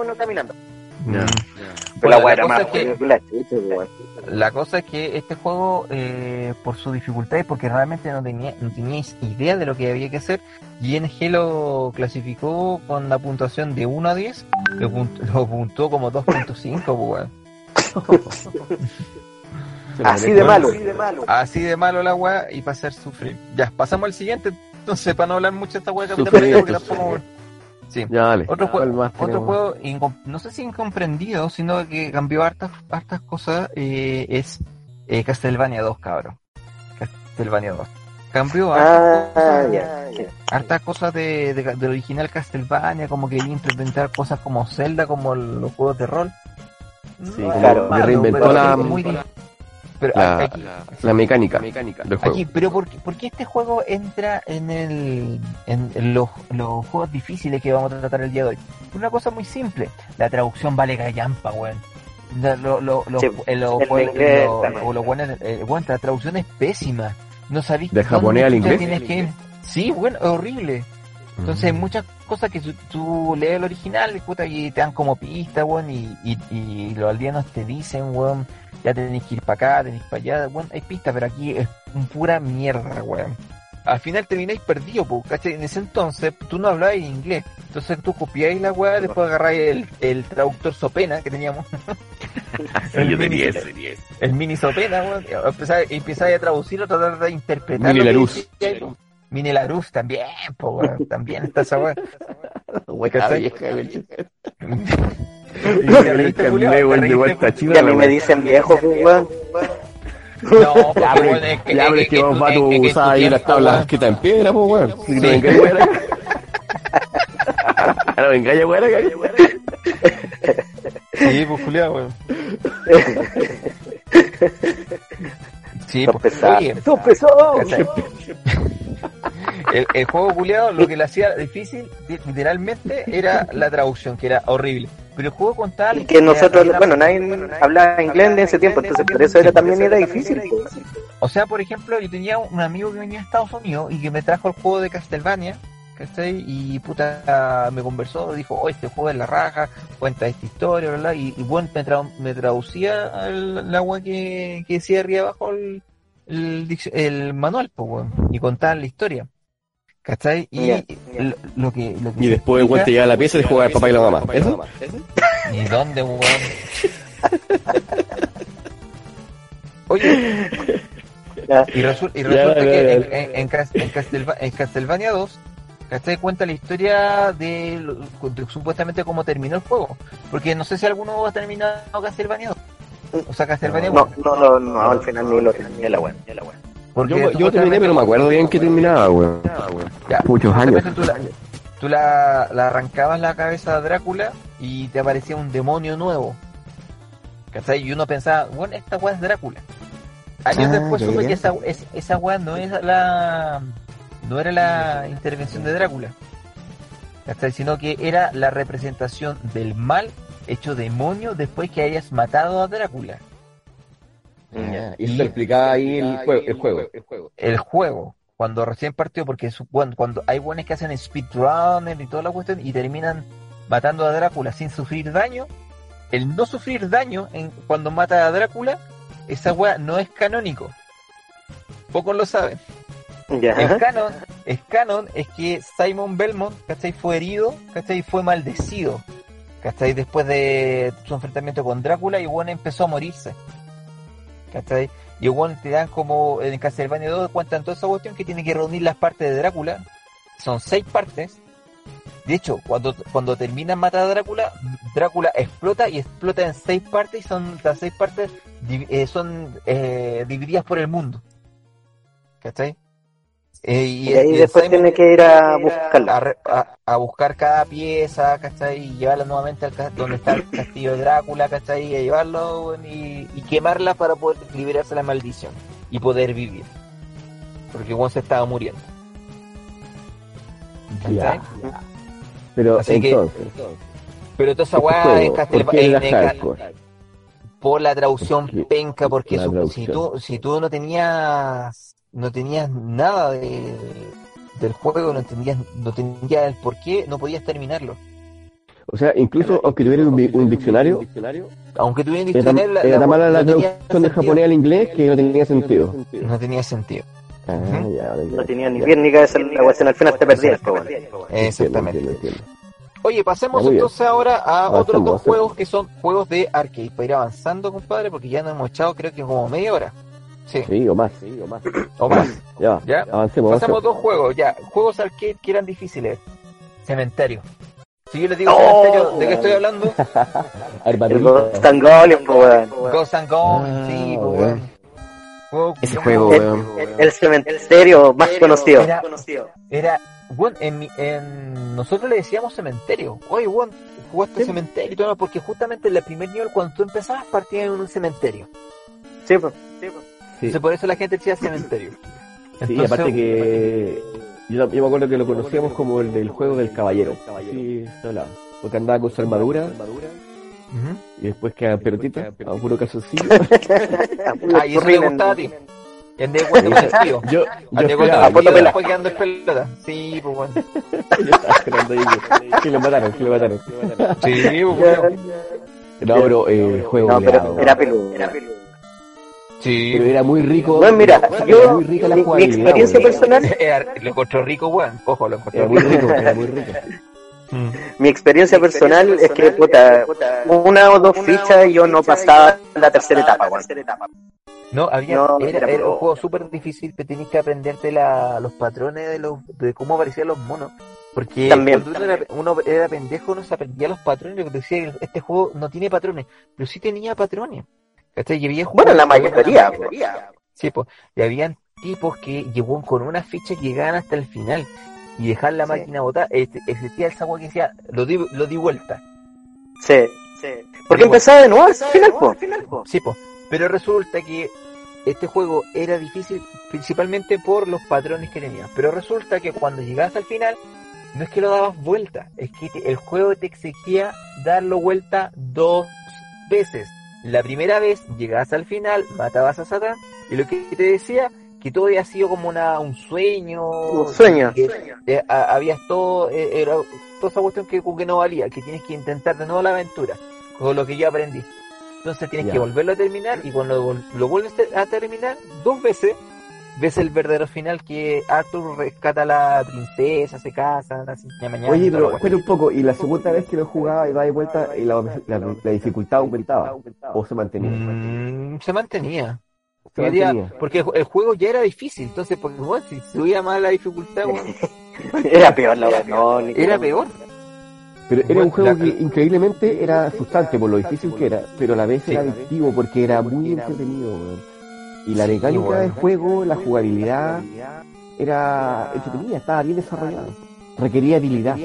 La cosa es que- la chucha, weón. La cosa es que este juego, eh, por su dificultad y porque realmente no, tenía, no teníais idea de lo que había que hacer, ING lo clasificó con la puntuación de 1 a 10, lo, punt- lo puntó como 2.5, pues, weón. Se la Así de malo. Así de malo la weá y para hacer sufrir. Ya, pasamos al siguiente, entonces para no hablar mucho de esta weá de porque tampoco... Sí. Ya, dale. Otro, ¿Cuál juego, más otro tenemos? juego, no sé si incomprendido, sino que cambió hartas, hartas cosas, eh, es eh, Castlevania 2, cabrón. Castlevania 2. Cambió hartas, Ah, cosas, ya. sí. hartas cosas de, de- del original Castlevania, como que quería implementar cosas como Zelda, como los juegos de rol. Sí, No, Claro. que reinventó pero la, muy pero la, aquí, la mecánica del juego. Aquí, pero ¿por qué, por qué este juego entra en, el, en, los, los juegos difíciles que vamos a tratar el día de hoy? Una cosa muy simple, la traducción vale gallampa, weón. La- Lo, lo, lo, Sí, eh, lo- eh, bueno, la traducción es pésima. No sabéis ¿De japonés al inglés? tienes que. Sí, bueno, es horrible. Entonces hay muchas cosas que tú, tú lees el original puta, y te dan como pista, weón, y, y, y los aldeanos te dicen, weón, ya tenéis que ir para acá, tenéis para allá, weón, hay pistas, pero aquí es un pura mierda, weón. Al final termináis perdido, po, ¿cachai? En ese entonces tú no hablabas inglés, entonces tú copiáis la weá, después agarráis el, el traductor Sopena que teníamos, Sí, yo tenía mini- ese. el mini Sopena, weón, empezáis, empezáis a traducirlo, tratar de interpretar. Mini Larus. Mini Larus también, po, weón, también está esa weá. Y a mí me dicen viejo, pues, weón. No, Ya, pero, bueno, es que- ya, pero es que vos tú- usar tu ahí las tablas están en piedra, pues, weón. Si no vengáis, weón. No vengáis, weón. Sí, pues Julián, weón. Sí, pues, pesados. ¿cachai? el, el juego culiado lo que le hacía difícil li- literalmente era la traducción, que era horrible. Pero el juego contaba la Y que nosotros, era- bueno, nadie hablaba inglés en ese tiempo, entonces por eso era también era difícil. O sea, por ejemplo, yo tenía un amigo que venía a Estados Unidos y que me trajo el juego de Castlevania, ¿cachai? Y puta, me conversó, dijo, oh, este juego es la raja, cuenta esta historia, bla, bla, y, y bueno, me, tra- me traducía el, agua que, que decía arriba abajo el, el, el manual, pues, weón, y contaban la historia. ¿Cachai? Y Ya, lo, lo que, lo que Y después, weón, te llega a la pieza y juega el papá y la mamá. ¿Eso? ¿Y dónde, weón? Oye, Ya. y, resu- y Ya, resulta ya, que ya. en, en, en en Castelva- en Castlevania 2, ¿cachai? Cuenta la historia de, de supuestamente cómo terminó el juego. Porque no sé si alguno ha terminado Castlevania 2. O sea, Castlevania No, 1. no, no, no, al final ni lo terminé la weón. Porque Yo, terminé, pero no me acuerdo bien que terminaba, weón. Ya, Muchos años. Tú, la, tú la, la arrancabas la cabeza a Drácula y te aparecía un demonio nuevo. ¿Cachai? Y uno pensaba, bueno, esta weá es Drácula. Años Ah, después supe que esa, es- esa weá no es la no era la intervención de Drácula. ¿Cachai? Sino que era la representación del mal hecho demonio después que hayas matado a Drácula. Ya, Y eso te explicaba ahí el juego. El juego. el juego cuando recién partió porque su- cuando, cuando hay buenos que hacen speedrunner y toda la cuestión y terminan matando a Drácula sin sufrir daño el no sufrir daño en cuando mata a Drácula esa wea no es canónico pocos lo saben el Ya. canon es canon es que Simon Belmont ¿cachai? fue herido ¿cachai? y fue maldecido ¿cachai? después de su enfrentamiento con Drácula y bueno empezó a morirse ¿cachai? y bueno, te dan como en Castlevania 2 cuentan toda esa cuestión que tiene que reunir las partes de Drácula son seis partes de hecho cuando, cuando terminan matar a Drácula Drácula explota y explota en seis partes y son las seis partes eh, son eh, divididas por el mundo ¿cachai? Eh, Y ahí y después tiene que ir a buscarla. a, re- a- a buscar cada pieza, ¿cachai? Y llevarla nuevamente al donde está el castillo de Drácula, ¿cachai? Y a llevarlo y, y quemarla para poder liberarse de la maldición y poder vivir. Porque Juan se estaba muriendo. Ya. Pero Así que- entonces, Pero toda esa este weá juego, es ¿por la traducción Porque- penca, porque su- si tú, si tú no tenías, no tenías nada de, del juego, no entendías, no entendías el por qué, no podías terminarlo. O sea, incluso aunque tuviera un, di- un diccionario, Aunque tuviera un era tan, diccionario, la- era la- tan mala la no tenía traducción de sentido. japonés al inglés que no tenía sentido. No tenía sentido. Ah, ya, No tenía ni pie ni cabeza la cuestión, al final te perdías, weón. Exactamente. Entiendo, entiendo. Oye, pasemos bien. entonces ahora a otros dos juegos que son juegos de arcade. Para ir avanzando, compadre, porque ya nos hemos echado creo que como media hora. Sí, Sí, o más, sí, o más. o más. Ya, Ya. avancemos, Pasamos avancemos. dos juegos, ya. Juegos arcade que eran difíciles. Cementerio. Si yo les digo Oh, cementerio, ¿de qué estoy hablando? El. Ghost and Goblin, po, weón. Ghost and Gone, sí, pues, weón. weón. Juego- Ese juego, El, weón. el- el cementerio más conocido. Era- Era, bueno, en, mi- en nosotros le decíamos cementerio. Oye, bueno, jugaste cementerio y todo, porque justamente en el primer nivel, cuando tú empezabas, partías en un cementerio. Sí, po. Sí. Entonces, por eso la gente decía cementerio. Sí, Entonces, aparte que yo, yo me acuerdo que lo conocíamos como el del juego del caballero. Sí. Porque andaba con su armadura y después quedaba pelotita, a puro calzoncillo. Ah, y eso le gustaba a ti. Con el tío. Yo, yo yo tío esperaba. después quedando en pelota. Sí, pues bueno. Yo estaba esperando ahí que, que lo mataron, que lo mataron. Sí, pues bueno. No, pero eh, el juego No, oleado. pero era peludo. Era peludo. Sí. Pero era muy rico. Bueno, mira, yo, muy rica la mi, experiencia personal, Era- lo encontró rico, weón. Ojo, lo encontró Era muy rico. era muy rico. Mm. mi experiencia personal es que, puta, una o dos fichas y yo no pasaba la tercera etapa, weón. No, había, No, era, era era un juego súper difícil que tenías que aprenderte la, los patrones de los de cómo aparecían los monos. Porque También. cuando uno era, uno era pendejo no se aprendía los patrones, porque decía este juego no tiene patrones, pero sí tenía patrones. ¿Cachai? Y había Bueno, la mayoría, po. Sí, pues. Y habían tipos que llegó con una ficha que llegaban hasta el final y dejar la Sí. máquina botada. Este, existía el agua que decía, lo di, lo di vuelta. Sí, sí. Porque empezaba de nuevo al final, po. Sí, pues. Pero resulta que este juego era difícil principalmente por los patrones que tenía. Pero resulta que cuando llegabas al final, no es que lo dabas vuelta, es que te- el juego te exigía darlo vuelta dos veces. La primera vez llegabas al final, matabas a Satán, y lo que te decía, que todo había sido como una, un sueño. Un sueño. que, eh, ha- habías todo, eh, era toda esa cuestión que, que no valía, que tienes que intentar de nuevo la aventura, con lo que yo aprendí. Entonces tienes Ya. que volverlo a terminar y cuando vol- lo vuelves a terminar dos veces, ves el verdadero final que Arthur rescata a la princesa, se casa, así, ya mañana. Oye, pero la espera un poco, y la segunda vez que lo jugaba y daba de vuelta, y la, la, la dificultad aumentaba, o se mantenía. Mm, se mantenía. Se Quería- mantenía. porque el, el juego ya era difícil, entonces porque bueno, si subía más la dificultad, bueno, Era peor la. No, ni era peor. Pero era un juego la- que increíblemente era asustante por lo difícil que era, pero a la vez Sí. era adictivo porque era muy entretenido, weón. Y la mecánica bueno. del juego, la jugabilidad, era entretenida, estaba bien desarrollada. Requería habilidad.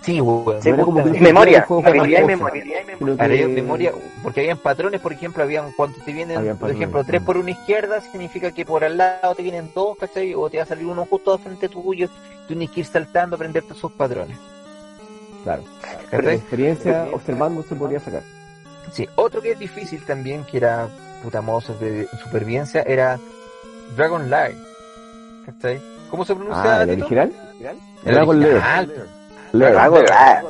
Sí, weón. Sí, No era como que memoria, habilidad y memoria. que- porque habían patrones, por ejemplo, habían cuando te vienen, Habían por patrones, ejemplo, tres por una izquierda, significa que por al lado te vienen dos, ¿cachai? O te va a salir uno justo al frente tuyo, tú tienes que ir saltando, aprenderte esos patrones. Claro. Por ¿cachai? experiencia, observando se podría sacar. Sí, otro que es difícil también, que era puta modo super- supervivencia, era Dragon Light. ¿Cachai? ¿Cómo se pronuncia? Ah, ¿el original? El Dragon Lair. Lair, la-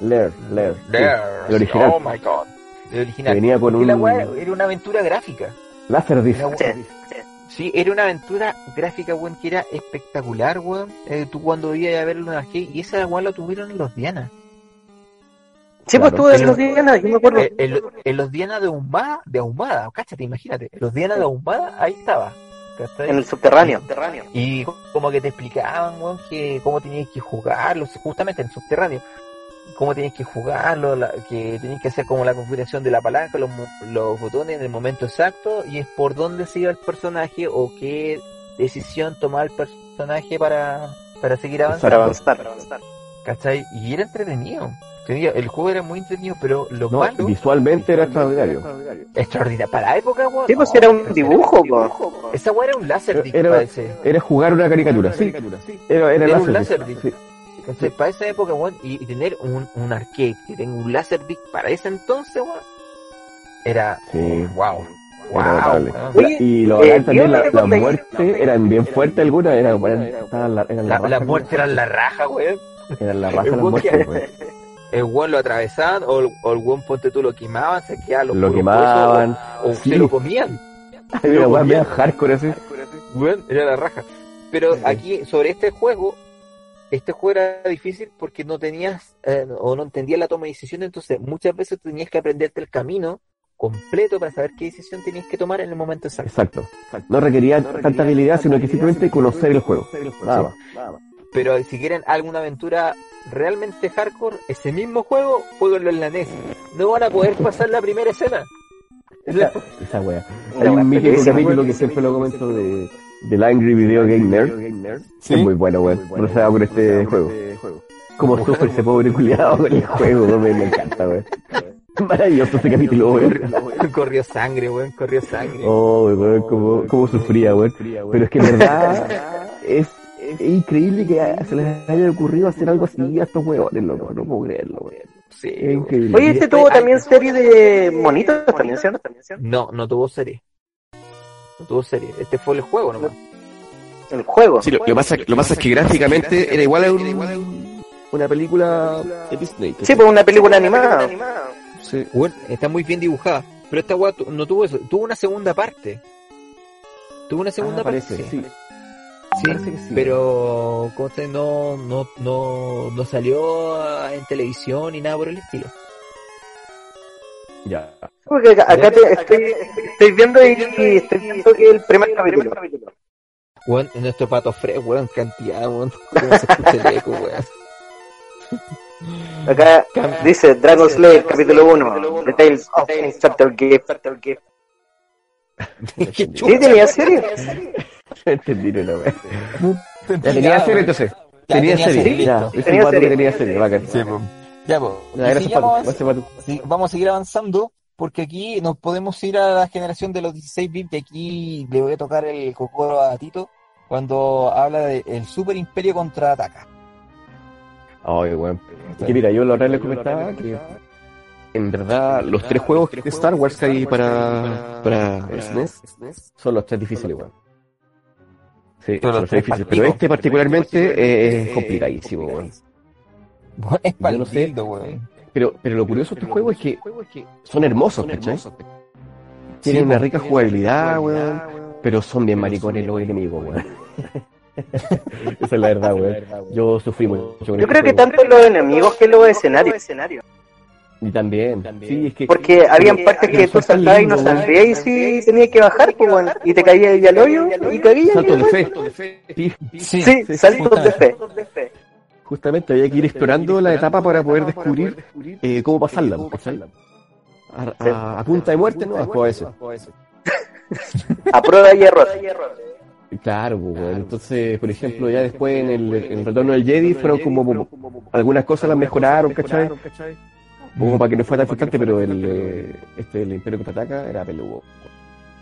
Lair, Lair. Lair, el original. Oh my god. El original. venía con un era una aventura gráfica. láser Sí. Era una aventura gráfica, weón, que era espectacular, weón. Eh, tú cuando ibas a verlo en arcade, y esa weón la tuvieron en los Diana. Sí, pues tú en los Diana, yo me acuerdo. En, en los Diana de Ahumada, de Ahumada, cáchate, imagínate. Los Diana de Ahumada, ahí estaba. ¿cachai? En el subterráneo. Y como que te explicaban, weón, que cómo tenías que jugarlo, justamente en el subterráneo. Cómo tenías que jugarlo, la- que tenías que hacer como la configuración de la palanca, los, los botones en el momento exacto, y es por dónde se iba el personaje o qué decisión tomaba el personaje para, para seguir Para avanzando. avanzar. ¿Cachai? Y era entretenido. Tenía- el juego era muy entretenido, pero lo No, malo, visualmente era extraordinario. extraordinario. Para la época, weón. Sí, pues no, era un dibujo, po. Esa weá era un láser Era- parece. Era jugar una caricatura, sí. Era, era, Era un láser láser sí. Para esa época, weón, y, y tener un, un arcade que tenga un Laserdisc para ese entonces, weón, era Sí. wow. Wow. Era notable. weón. Oye, Y lo eh, también, la- recuerdo- muertes eran bien fuertes algunas, eran, eran, la, eran La, la, la raja, muerte era la raja, weón. Eran la raja las weón muertes, weón. El weón lo atravesaban, o el, o el weón, ponte tú, lo quemaban, se quedaban los Lo quemaban. huesos, o, o Sí. se lo comían. Era lo weón comían. bien hardcore así. Era la raja. Pero aquí, sobre este juego, este juego era difícil porque no tenías, eh, o no entendías la toma de decisiones, entonces muchas veces tenías que aprenderte el camino completo para saber qué decisión tenías que tomar en el momento exacto. Exacto. No requería tanta habilidad, sino que simplemente conocer el juego. Nada más. Pero si quieren alguna aventura realmente hardcore, ese mismo juego, jueguenlo en la NES. No van a poder pasar la primera escena. Esa, esa wea. La Hay un mítico capítulo que siempre lo comento de, del Angry Video Game Nerd. Sí. Es muy bueno, weón. No se va con este juego. Como sufre ese pobre culiado con el juego. Me, me encanta, weón. Maravilloso ese capítulo, weón. corrió sangre, weón, corrió sangre. Oh, weón, cómo, cómo sufría, weón. Pero es que en verdad es, es increíble que se les haya ocurrido hacer algo así a estos weones, loco. No puedo creerlo, weón. Sí, Es weón. increíble. Oye, este tuvo también serie de monitos también, ¿cierto? No, no tuvo serie. No tuvo serie. Este fue el juego nomás. El juego. Sí, lo, lo pasa, lo pasa es que gráficamente era igual a un- una película de Disney. Sí, pues una película animada. Sí. Bueno, está muy bien dibujada. Pero esta weá tu- no tuvo eso. Tuvo una segunda parte. Tuvo una segunda Ah, parte. parece, sí. Sí. Sí, Parece que sí. pero ¿cómo se no, no, no, no salió en televisión ni nada por el estilo. Ya. Porque acá, acá te, estoy, estoy viendo y, y estoy viendo que el primer capítulo. Weón, nuestro pato fre, weón, cantidad, weón. Cómo se escucha el eco, weón. Acá dice Dragon Slayer capítulo 1, The Tales of Instructor Gift. Qué ¿Sí chucha, tenía serie? Entendí, no, entendí tenía serie weón. entonces. Ya, Tenía tenía serie, ya. Tenía serie. tenía serie, bacán. Sí, po. Ya, sí, vamos a seguir avanzando porque aquí nos podemos ir a la generación de los 16 bits y aquí le voy a tocar el cocoro a Tito cuando habla del Super Imperio contraataca. Ay, weón. Que mira, yo la otra les comentaba que en verdad los tres juegos de Star Wars que hay para, para SNES son los tres difíciles, weón. Sí. Pero este particularmente eh, es complicadísimo, weón. Bueno, es Yo no sé. weón. Pero, pero lo curioso de estos juegos es que son hermosos, ¿cachai? Tienen Sí, una rica jugabilidad, weón. Pero son bien maricones los enemigos, weón. Esa es la verdad, weón. Yo sufrí mucho con Yo este creo que juego. tanto los enemigos que los escenarios. Y también. Sí, es que. Porque habían partes que tú son tan saltabas y no salías y sí tenías que bajar, pues, bueno, y te caías ahí al hoyo y caías. Saltos de fe. Sí, Sí, Sí, saltos de fe. justamente había que ir explorando la etapa para poder descubrir eh, cómo pasarla. A, a- a punta de muerte, ¿no? A eso. A prueba y error. Claro, pues, entonces, por ejemplo, ya después en el, en el retorno del Jedi fueron como, algunas cosas las mejoraron, ¿cachai? Como para que no fuera tan frustrante, pero el, eh, este, el Imperio Contraataca era peludo.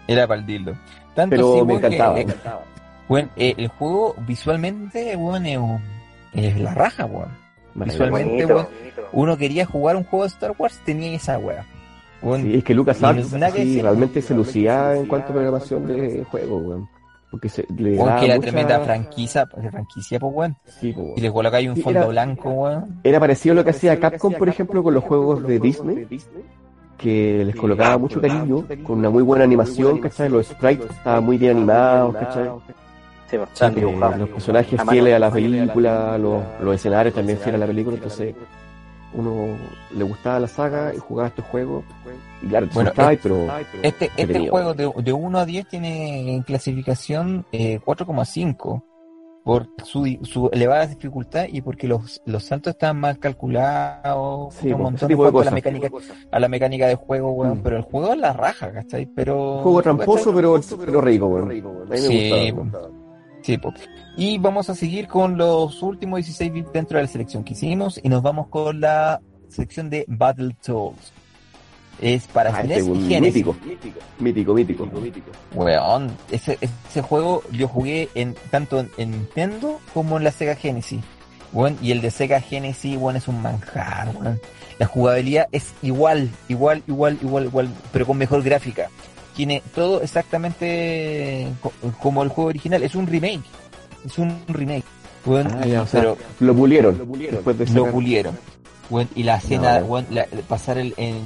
Era para el dildo. Tanto Pero sí, me weón, que, encantaba. eh, weón, eh, el juego visualmente, weón, es, un- es la raja, weón. Visualmente, Bonito. weón, uno quería jugar un juego de Star Wars, tenía esa weá. Weón, Sí, es que Lucas Arts sí, realmente se lucía en cuanto a programación de juegos, weón. Porque se le daba que era mucha- tremenda franquicia, franquicia, pues, weón. Sí, po, weón. Y le colocáis un Sí, fondo era- blanco, weón. Era parecido a lo que hacía Capcom, por ejemplo, con los juegos de Disney, que les colocaba mucho cariño, con una muy buena animación, ¿cachai? Los sprites estaban muy bien animados, ¿cachai? Sí, pues, Eh, dibujados. los personajes fieles a la película, los, los escenarios también fieles a la película, entonces uno le gustaba la saga y jugaba estos juegos. Y claro, te Bueno, pero Este, este Entretenido. juego de, de 1 a 10 tiene en clasificación eh, 4,5 por su, su elevada dificultad y porque los, los saltos están mal calculados, Sí, un montón de cosas a la mecánica, a la mecánica de juego, weón, Mm. pero el juego es la raja, ¿cachai? Pero... juego tramposo, ¿cachai? pero, pero rico, weón. A mí me Sí. Y vamos a seguir con los últimos 16 bits dentro de la selección que hicimos y nos vamos con la sección de Battletoads. Es para Ah, este, un y Genesis. mítico, mítico, mítico. Weón, ese, ese juego yo jugué en tanto en, en Nintendo como en la Sega Genesis. Weón, y el de Sega Genesis, weón, es un manjar, weón. La jugabilidad es igual, igual, igual, igual, igual, pero con mejor gráfica. Tiene todo exactamente co- como el juego original. Es un remake. Es un remake. Weón, Ah, ya, o sea, pero Lo pulieron, después de lo sacar- pulieron. Y la escena, No. la- pasar el, en,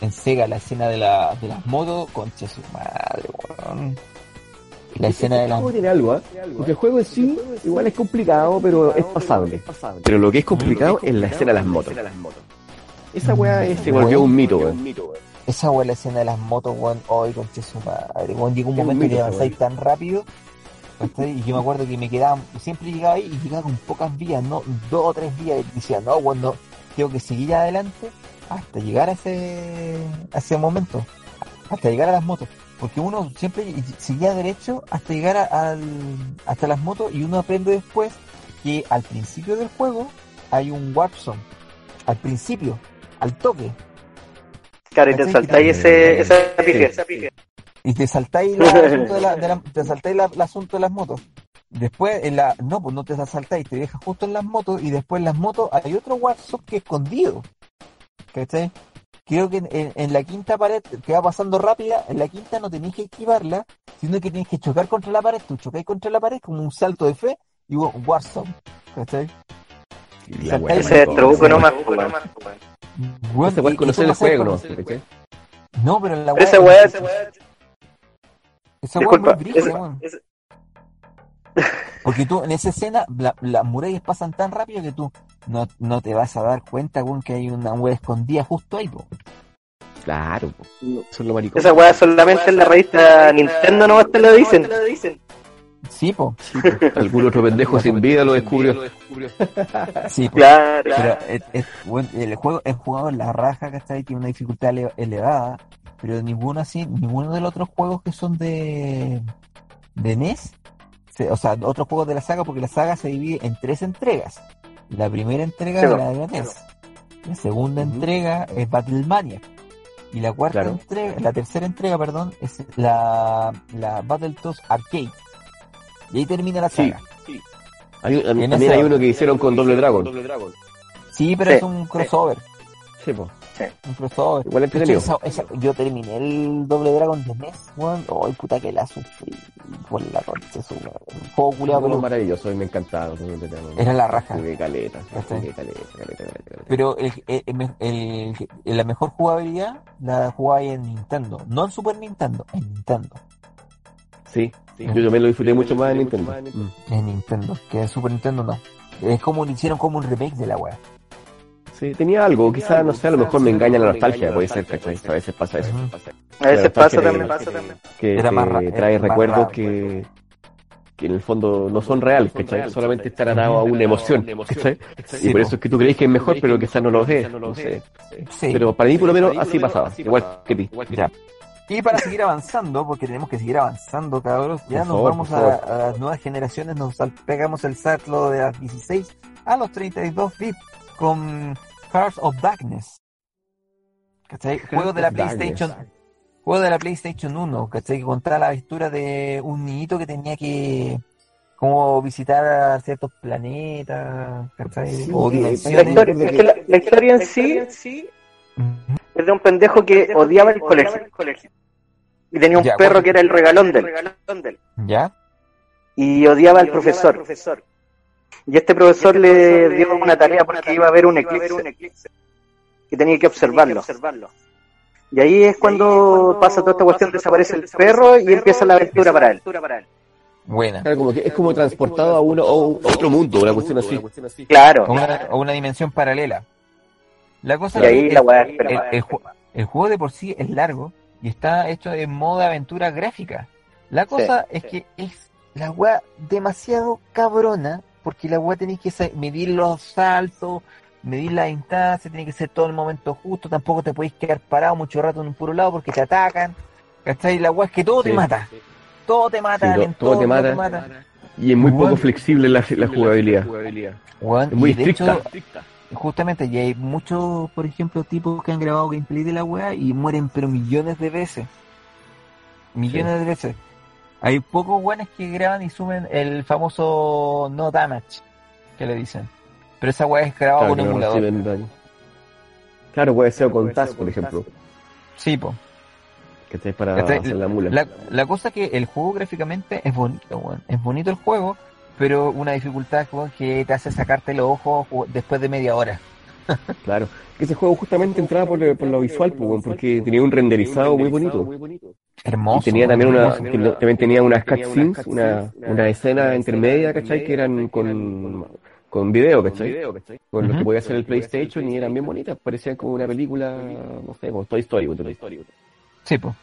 en Sega la escena de, la, de las motos, concha su madre, weón. La escena de El las juego tiene algo, ¿ah? Porque el juego en sí igual es complicado, pero es pasable. Pero lo que es complicado es la escena de las motos. Esa weá eh, se volvió un mito, weón. Esa weón, la escena de las motos, weón, hoy concha su madre, weón, llegó un Es momento mito, que avanzáis tan rápido, y yo me acuerdo que me quedaba, siempre llegaba ahí y llegaba con pocas vías, no, dos o tres vías, y decía, no, weón, no, tengo que seguir adelante hasta llegar a ese, a ese momento, hasta llegar a las motos. Porque uno siempre seguía derecho hasta llegar a- al, hasta las motos y uno aprende después que al principio del juego hay un warp zone. Al principio, al toque. Claro, y te saltáis ese, esa pifia. Y te saltáis la, asunto de la, de la- te saltáis la- el asunto de las motos. Después, en la, no, pues no te saltáis, te dejas justo en las motos y después en las motos hay otro WhatsApp que es escondido. ¿Cachai? Creo que en, en- en la quinta pared que va pasando rápida, en la quinta no tenéis que esquivarla, sino que tienes que chocar contra la pared. Tú chocáis contra la pared como un salto de fe y un Warzone. ¿Cachai? La weá, Ese es maricón. truco nomás, weón. Bueno, Ese y conocer el juego, ¿no? No, pero la Ese weá- weá, esa weá es disculpa, muy brígida, ese- weón. ese- Porque tú en esa escena la- las murallas pasan tan rápido que tú no, no te vas a dar cuenta, weón, que hay una wea escondida justo ahí, po. Claro, po. son los maricones. esa weá solamente en la revista Nintendo nomás te lo dicen. Sí, po. Algún otro pendejo sin vida lo descubrió. Sí, po. Claro. Pero es, es- weón, el juego es jugado en la raja, ¿cachai? Tiene una dificultad ele- elevada, pero ninguno así, ninguno de los otros juegos que son de, de NES, o sea, otros juegos de la saga, porque la saga se divide en tres entregas. La primera entrega es la de la NES. La segunda entrega es Battlemania. Y la cuarta Claro. entrega, la tercera entrega, perdón, es la, la Battletoads Arcade. Y ahí termina la Sí. saga. Hay, también hay uno que hicieron con Doble Dragon. Sí, pero Sí, es un crossover. Sí, Un crossover. Igual De entretenido. esa- esa- yo terminé el doble Dragon de NES, weón. Ay, puta que la sufrí. Por la concha de su madre. Un juego culiado, pero maravilloso, y me encantaba. Era la raja. Jugué caleta, caleta, caleta, caleta. Pero el, el- el- el- la mejor jugabilidad la jugaba en Nintendo. No en Super Nintendo, en Nintendo. Sí, yo también lo disfruté mucho más en Nintendo. En Nintendo, que en Super Nintendo no. Es como hicieron como un remake de la weá. Sí, tenía algo, quizás, no sé, a lo mejor me engaña la nostalgia, puede ser, ¿cachai? A veces pasa eso. A veces pasa que- también, pasa también. Que te trae recuerdos que, que en el fondo no son reales, ¿cachai? Solamente están atados a una emoción, ¿cachai? Y por po. eso es que tú crees que es mejor, pero quizás no lo es, no sé. Pero para mí por lo menos así pasaba, igual que ti. Y para seguir avanzando, porque tenemos que seguir avanzando, cabros, ya Por nos favor, vamos a, las nuevas generaciones, nos pegamos el salto de las 16 a los 32 bits con Hearts of Darkness. ¿Cachai? Juego de la Darkness. PlayStation, juego de la PlayStation 1, ¿cachai? Que contaba la aventura de un niñito que tenía que como visitar a ciertos planetas, ¿cachai? Sí, o sí, La historia, es que la, la historia en sí Ujú. es de un pendejo que odiaba el colegio. Y tenía un Ya, perro bueno. que era el regalón de él. ¿Ya? Y odiaba al profesor. Y este profesor le dio una tarea porque iba a haber un eclipse. Que tenía que observarlo. Y ahí es cuando pasa toda esta cuestión, desaparece el perro y empieza la aventura para él. Buena. Claro, como que es como transportado a uno a otro mundo, una cuestión así. Claro. O una, o una dimensión paralela. La cosa Y ahí la el, weá el- espera. el ju- el juego de por sí es largo y está hecho en modo de aventura gráfica. La cosa es que es la weá demasiado cabrona porque la weá tenéis que medir los saltos, medir la distancia, tiene que ser todo en el momento justo, tampoco te podéis quedar parado mucho rato en un puro lado porque te atacan. ¿Cachai? La weá es que todo te Sí. mata. Todo te mata, Sí, todo- te mata. Y es muy Bueno. poco flexible la, la jugabilidad. Weón, Es muy y de hecho, estricta. Justamente, y hay muchos, por ejemplo, tipos que han grabado gameplay de la wea y mueren pero millones de veces. Millones de veces. Hay pocos weones que graban y suben el famoso no damage, que le dicen. Pero esa wea es grabada Claro, con un emulador. daño. Claro, puede ser con TAS, por ejemplo, Sí, po. que estés para Este, hacer la mula. La, la cosa es que el juego gráficamente es bonito, weón. Es bonito el juego, pero una dificultad weón, que te hace sacarte los ojos después de media hora. Claro. Que ese juego justamente entraba por, por lo visual, pues, porque tenía un renderizado muy bonito. Hermoso. Y tenía también una, hermoso. también tenía unas cutscenes, una, una escena intermedia, ¿cachai? Que eran con, con video, ¿cachai? Con lo que podía hacer el PlayStation y eran bien bonitas, parecían como una película, no sé, como Toy Story. Toy Story. Sí, po.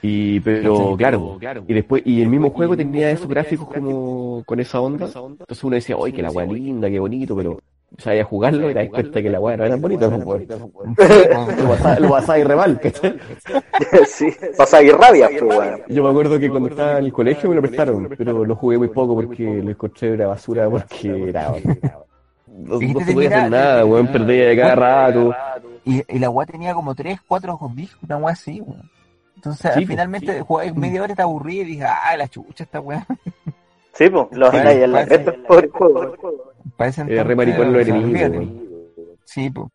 Y, pero, claro, y después, y el mismo juego tenía esos gráficos como con esa onda. Entonces uno decía, oye, que la weá linda, qué bonito, pero sabía jugarlo y te das cuenta que la weá no era tan bonita. pues. Lo pasaba, lo pasaba y re mal, ¿cachai? sí, pasa ahí rabia, pues. Yo me acuerdo que cuando estaba en el colegio me lo prestaron, pero lo jugué muy poco porque lo encontré una basura porque era... No, Y no te se podía hacer nada, weón, perdía de cada rato. Y, y la weá tenía como 3, 4 discos, una weá así, weón. Entonces, finalmente, jugué media hora, te aburrí y dije, ah, la chucha esta weá. Sí, pues, hay en la pobre juego. Parece Era re maricón los enemigos, olvídate. weón. Sí, pues.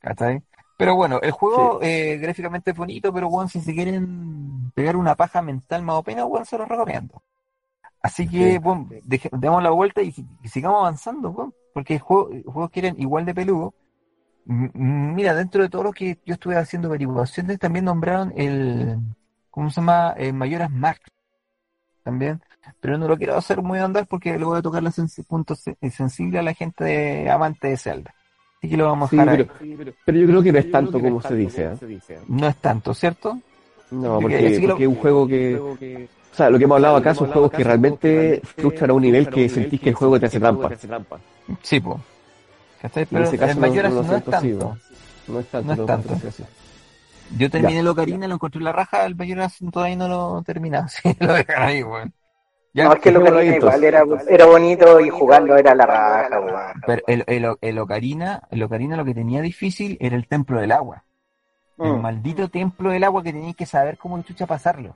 ¿Cachai? Pero bueno, el juego eh, gráficamente es bonito, pero bueno, si se quieren pegar una paja mental más o menos, bueno, se los recomiendo. Así que, Sí. bueno, deje- demos la vuelta y, y sigamos avanzando, weón, porque el juego, el juego quieren igual de peludo. M- Mira, dentro de todo lo que yo estuve haciendo averiguaciones, también nombraron el, ¿cómo se llama? El Mayoras Mark. También. Pero no lo quiero hacer muy andar porque le voy a tocar los puntos se- sensibles a la gente de- amante de Zelda. Así que lo vamos a dejar pero, ahí. pero yo creo que no es tanto como se dice, ¿ah? No es tanto, ¿cierto? No, porque, así que lo- porque es un juego que... O sea, lo que hemos hablado acá son juegos que realmente frustran a un nivel que sentís que el juego te hace trampa. Sí, pues. ¿Cachai? En Pero ese caso el no- Mayoras no no, lo es siento así, tanto. ¿no? Es tanto. No es lo tanto. Yo terminé el Ocarina, lo encontré en la raja, el Mayoras todavía no lo he terminado. Sí, lo dejan ahí, weón. Ya, No, es que lo que dejémoslo ahí, igual era, era bonito y jugarlo era la raja, weón. Pero el, el, el Ocarina, el Ocarina lo que tenía difícil era el templo del agua. El Mm. maldito templo del agua que tenías que saber cómo chucha pasarlo.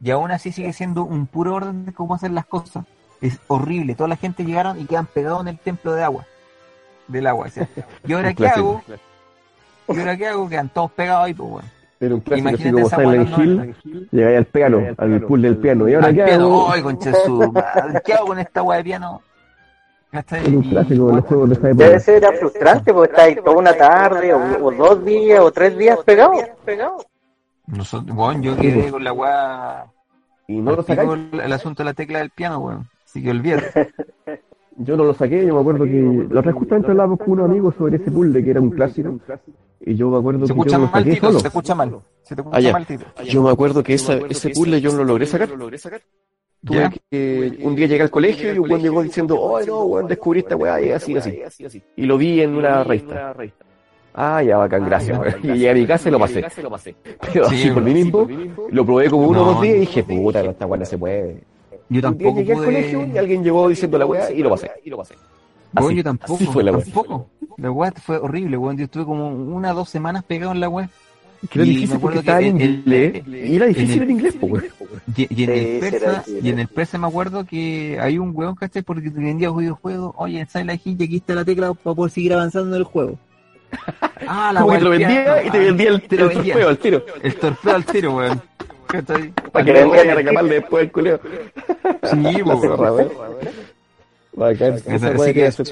Y aún así sigue siendo un puro orden de cómo hacer las cosas. Es horrible. Toda la gente llegaron y quedan pegados en el templo de agua. Del agua. o sea, ¿Y ahora qué clásico. hago? ¿Y ahora qué hago? Quedan todos pegados ahí, pues bueno. Era un clásico así como Silent no, Hill, llegáis al piano, al pool del piano. ¿Y ahora Al qué piano. hago? ¡Ay, su! ¿Qué hago con esta weá de piano? Era un clásico de los juegos de esa Debe ser era frustrante porque estáis toda una tarde o, o dos días o tres días pegados. Nosotros, bueno, yo quedé con la weá. Y no lo al sacáis. el, el asunto de la tecla del piano, weón. Así que olvídate. Yo no lo saqué, yo me acuerdo que la otra vez justamente hablábamos con unos amigos sobre ese puzzle que era un clásico. Y yo me acuerdo Se que yo lo mal, solo. Se te escucha mal. Se te escucha Ah, ya. mal, Tito. Yo me acuerdo que esa, ese puzzle yo no lo logré sacar. Tuve que un día llegué al colegio y un weón llegó diciendo, oh no, weón, descubrí esta weá y así, así. Y lo vi en una revista. Ah, ya, bacán, gracias. weón. Y llegué a mi casa y lo pasé. Pero Sí, así por mí mismo, lo probé como uno o dos días y dije, puta, esta weá no se puede. Yo Un día tampoco llegué al colegio y alguien llegó diciendo la weá y lo pasé. Y lo pasé. Weón, Así, yo tampoco, fue la weá. tampoco. La weá fue horrible, weón. Yo estuve como una dos semanas pegado en la. Que era difícil porque estaba en el- inglés. Y era difícil en inglés, weón. Y, y en el persa, y en el persa me acuerdo que hay un weón, ¿cachai? Porque te vendía videojuegos. Oye, en Silent Hill y aquí está la tecla para poder seguir avanzando en el juego. Ah, Como que te lo vendía y te ah, vendía el, te lo el vendía. trofeo al tiro. El torpeo al tiro, weón. Para que no vayan a reclamarle después el culeo. Sí, La weón. Bacán. Que que eso.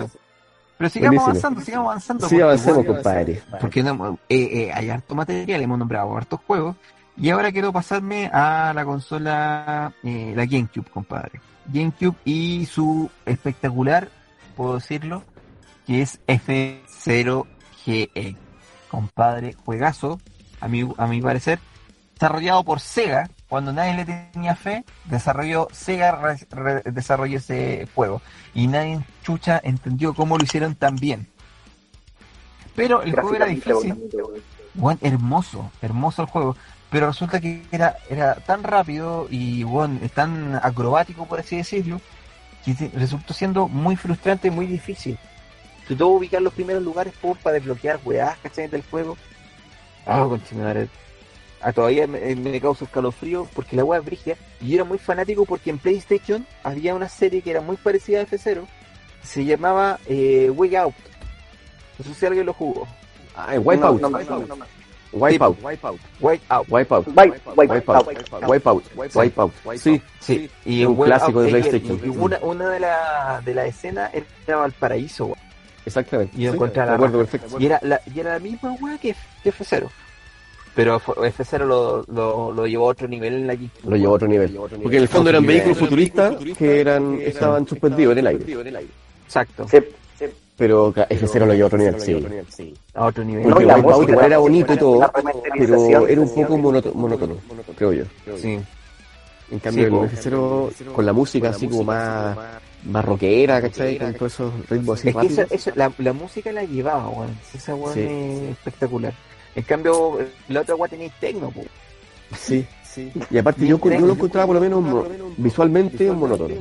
Pero sigamos Buenísimo. avanzando, sigamos avanzando. Sí, avancemos, compadre. Porque no, eh, eh, hay harto material, hemos nombrado hartos juegos. Y ahora quiero pasarme a la consola, eh, la GameCube, compadre. GameCube y su espectacular, puedo decirlo, que es F0GE. Compadre, juegazo, a mi, a mi parecer, desarrollado por Sega, cuando nadie le tenía fe, desarrolló Sega re- re- desarrolló ese juego. Y nadie chucha entendió cómo lo hicieron tan bien. Pero el juego era difícil. Bueno, hermoso, hermoso el juego. Pero resulta que era, era tan rápido y bueno, tan acrobático, por así decirlo, que resultó siendo muy frustrante y muy difícil. Te tuvo que ubicar los primeros lugares por, para desbloquear weás, ¿cachai? Del juego. Ah, conchetumare. Ah, todavía me, me causa escalofrío porque la weá es brígida. Y yo era muy fanático porque en PlayStation había una serie que era muy parecida a F0. Se llamaba eh, Way Out. No sé si alguien lo jugó. Ah, en Wipeout. No, no, no, no, no. Wipeout. Wipeout. Wipe, wipe, Wipeout. wipe. Wipeout. Wipeout. Sí, Sí, y un clásico Out, de eh, PlayStation. y- una, una de las de la escenas era Valparaíso, exactamente. Y Sí, la acuerdo raja. perfecto. Y era la, y era la misma weá que, que F0. Pero fue- F0 lo, lo, lo llevó a otro nivel en la. Lo llevó a otro nivel. Porque en el fondo eran vehículos futuristas que eran estaban suspendidos en el aire. Exacto, Sí, sí. Pero ca- F0 lo llevó a otro nivel, sí. a otro nivel. No, Porque Wipeout igual era bonito y todo, pero era un poco monótono, creo yo. Sí. En cambio, el F0 con la música así como más, más rockera, ¿cachai? Con todos esos ritmos así Es que esa, rápidos. eso, la, la música la llevaba, weón. Esa weón Sí. es espectacular. En cambio, la otra weá tenía tecno, po. Sí, sí. Y aparte yo, yo lo encontraba por lo menos mo- visualmente monótono.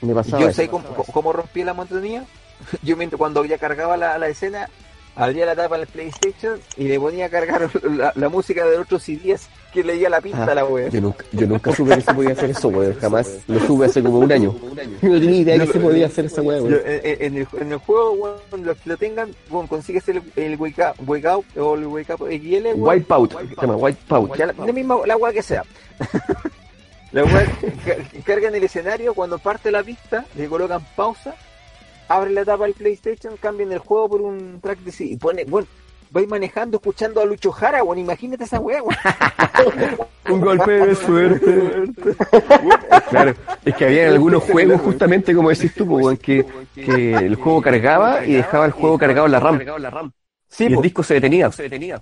Me pasaba Yo eso. sé cómo, cómo rompí la monotonía. Yo mientras cuando ya cargaba la, la escena, abría la tapa del PlayStation y le ponía a cargar la, la música de otros CDs que leía la pista Ah, la wea. Yo nunca, yo nunca supe que se podía hacer eso, weón. Jamás lo supe hace como un año. No tenía idea que se podía hacer esa Yo, weón. en, en el, en el juego, weón, los que lo tengan, bueno, consigues el, el wake, up, wake Out o el Wake Up XL, weón. Wipeout, se llama Wipeout. La, la misma la que sea. la weá ca- cargan el escenario, cuando parte la pista, le colocan pausa, abren la tapa del PlayStation, cambian el juego por un track de sí, y pone, bueno, vais manejando escuchando a Lucho Jara, weón, imagínate esa weá, weón. Un golpe de suerte. claro, es que había algunos juegos justamente como decís tú, pues, weón, que, que el juego cargaba y dejaba el juego cargado en la RAM. Sí, y el po, disco se detenía. Entonces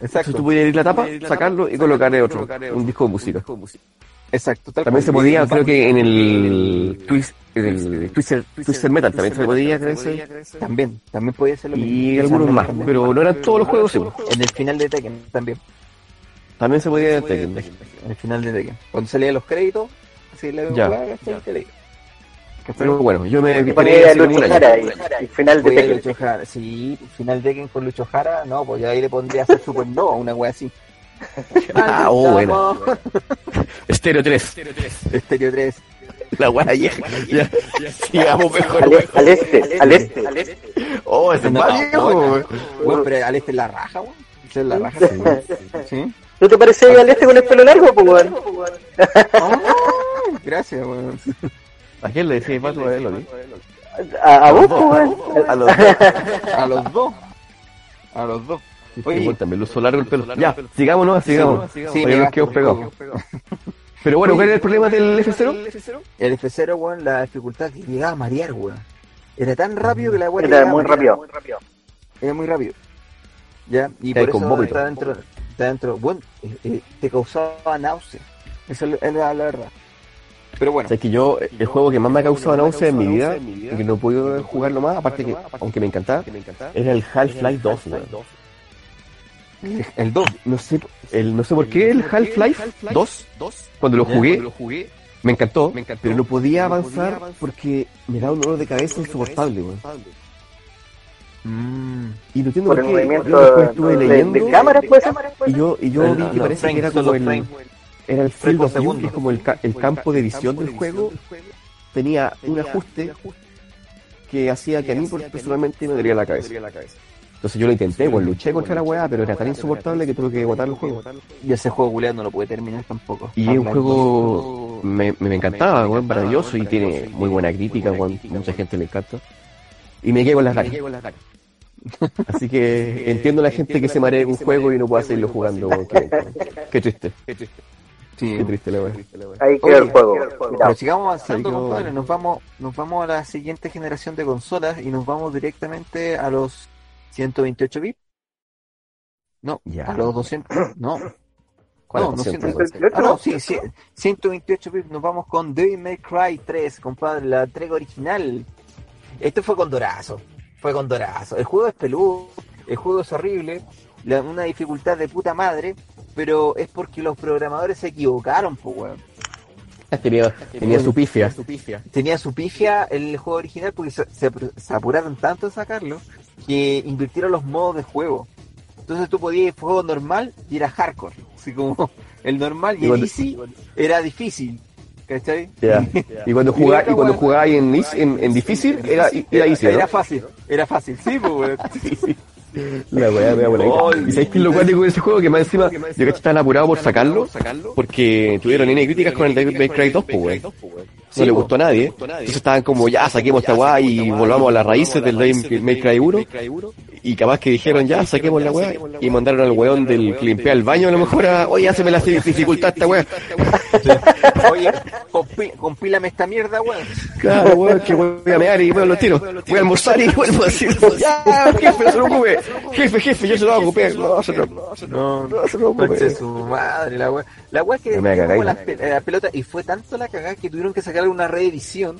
exacto, tú podías ir a la tapa, sacarlo y colocarle otro, un disco de música. Exacto. tal También se podía, creo que en el Twist, en el Twister, Twister Metal también se podía, creo También, también podía ser lo mismo. y algunos más, pero no eran todos los juegos, sí, pues. En el final de Tekken también. También se podía en Tekken. En el final de Tekken. Cuando salían los créditos, así le Ya. Pero bueno, yo me ponía a Lucho Jara y final de Tekken. Lucho Jara, sí, final Tekken con Lucho Jara, no, pues ya ahí le pondría a hacer Supernova, una wea así. Ah, oh, buena. Vamos. Stereo 3. Estéreo 3. La guaya vieja. Ya, ya, sigamos mejor. Al, al este, al este, al este. Oh, ese es más viejo, bueno. Bueno, pero al este es la raja, weón. Esa es la raja, sí. ¿Sí? ¿No te parece al este con el pelo largo, pues, weón? Oh, gracias, weón. ¿A quién le decía pato a él, o qué? A, a vos, pues, weón. A los dos. A los dos. A los dos. Oye, Oye, también lo usó largo el pelo. Ya, sigamos, no, sigamos. Sí, nos quedamos pegados. Pero bueno, ¿cuál era el problema del F0? El F0, weón, la dificultad que llegaba a marear, weón. Era tan rápido que la weón Era muy rápido. Era muy rápido. Ya, y por eso está dentro, está dentro, bueno, eh, eh, te causaba náusea. Esa es la, es verdad. Pero bueno, O sea, que yo, el juego que más me ha causado náusea en mi vida, y que no he podido jugarlo más, aparte que, aunque me encantaba, era el Half-Life 2, weón. el 2. No sé, el, no sé por qué el Half-Life 2, cuando lo jugué, me encantó, pero no podía avanzar porque me da un dolor de cabeza insoportable, weón. Mm. Y no entiendo Por qué. Yo después estuve de, leyendo de cámara, y yo, y yo El- vi que parece que era como el, frames. era el Field of View, que es como el, ca- el campo de visión del juego, tenía un ajuste que hacía que a mí personalmente me dolía la cabeza. Entonces yo lo intenté, bueno, luché contra la weá, pero era tan insoportable que tuve que botar el juego. Y ese juego culiado no lo puede terminar tampoco. Y es un juego, me, me encantaba, weón, maravilloso y tiene muy buena crítica, weón, mucha gente le encanta. Y me quedé con las ganas. Así que entiendo a la gente que se marea en un juego y no pueda seguirlo jugando, weón, qué, qué triste, Sí. qué triste la weá. Ahí quedó Oye, el juego. Pero sigamos avanzando, compadre. Nos vamos, nos vamos a la siguiente generación de consolas y nos vamos directamente a los 128 bits. No, Ya. a los 200. No, ¿Cuál no, no, el ciento- porcentaje? ah, no, sí, sí, 128 bits. Nos vamos con Devil May Cry 3, compadre, la entrega original. Esto fue con Dorazo. Fue con Dorazo. El juego es peludo, el juego es horrible, la- una dificultad de puta madre, pero es porque los programadores se equivocaron, pues, weón. Tenía, tenía su pifia. tenía su pifia el juego original porque se, se se apuraron tanto en sacarlo que invirtieron los modos de juego. Entonces tú podías ir juego normal y era hardcore. Así como el normal y el Igual- easy era difícil. ¿Cachai? Y cuando jugaba, y cuando jugaba en, en, en difícil, era, era easy, Era fácil, era fácil, sí, pues. La weá da buena. ¿Y sabéis qué es lo cuático de ese juego? Que más encima, yo creo que estaban apurados por sacarlo, porque tuvieron N críticas con el Devil May Cry 2, pues weón. No Sí, le po. gustó a nadie. Entonces estaban como, ya, saquemos esta weá y volvamos a las raíces del May Cry 1. Y capaz que dijeron, ya, saquemos la weá. Y mandaron al weón del que limpia el baño a lo mejor a, oye, haceme la dificultad esta weá. Oye, compílame esta mierda, weón. Claro, weón, que voy a mear y a los tiros. Voy a almorzar y vuelvo a decir, ya, jefe, no se preocupe. Jefe, jefe, yo se lo hago, pe- no, se lo, no, no se preocupe. su madre, la es que No me como la, no. pe- la pelota y fue tanto la cagada que tuvieron que sacar una reedición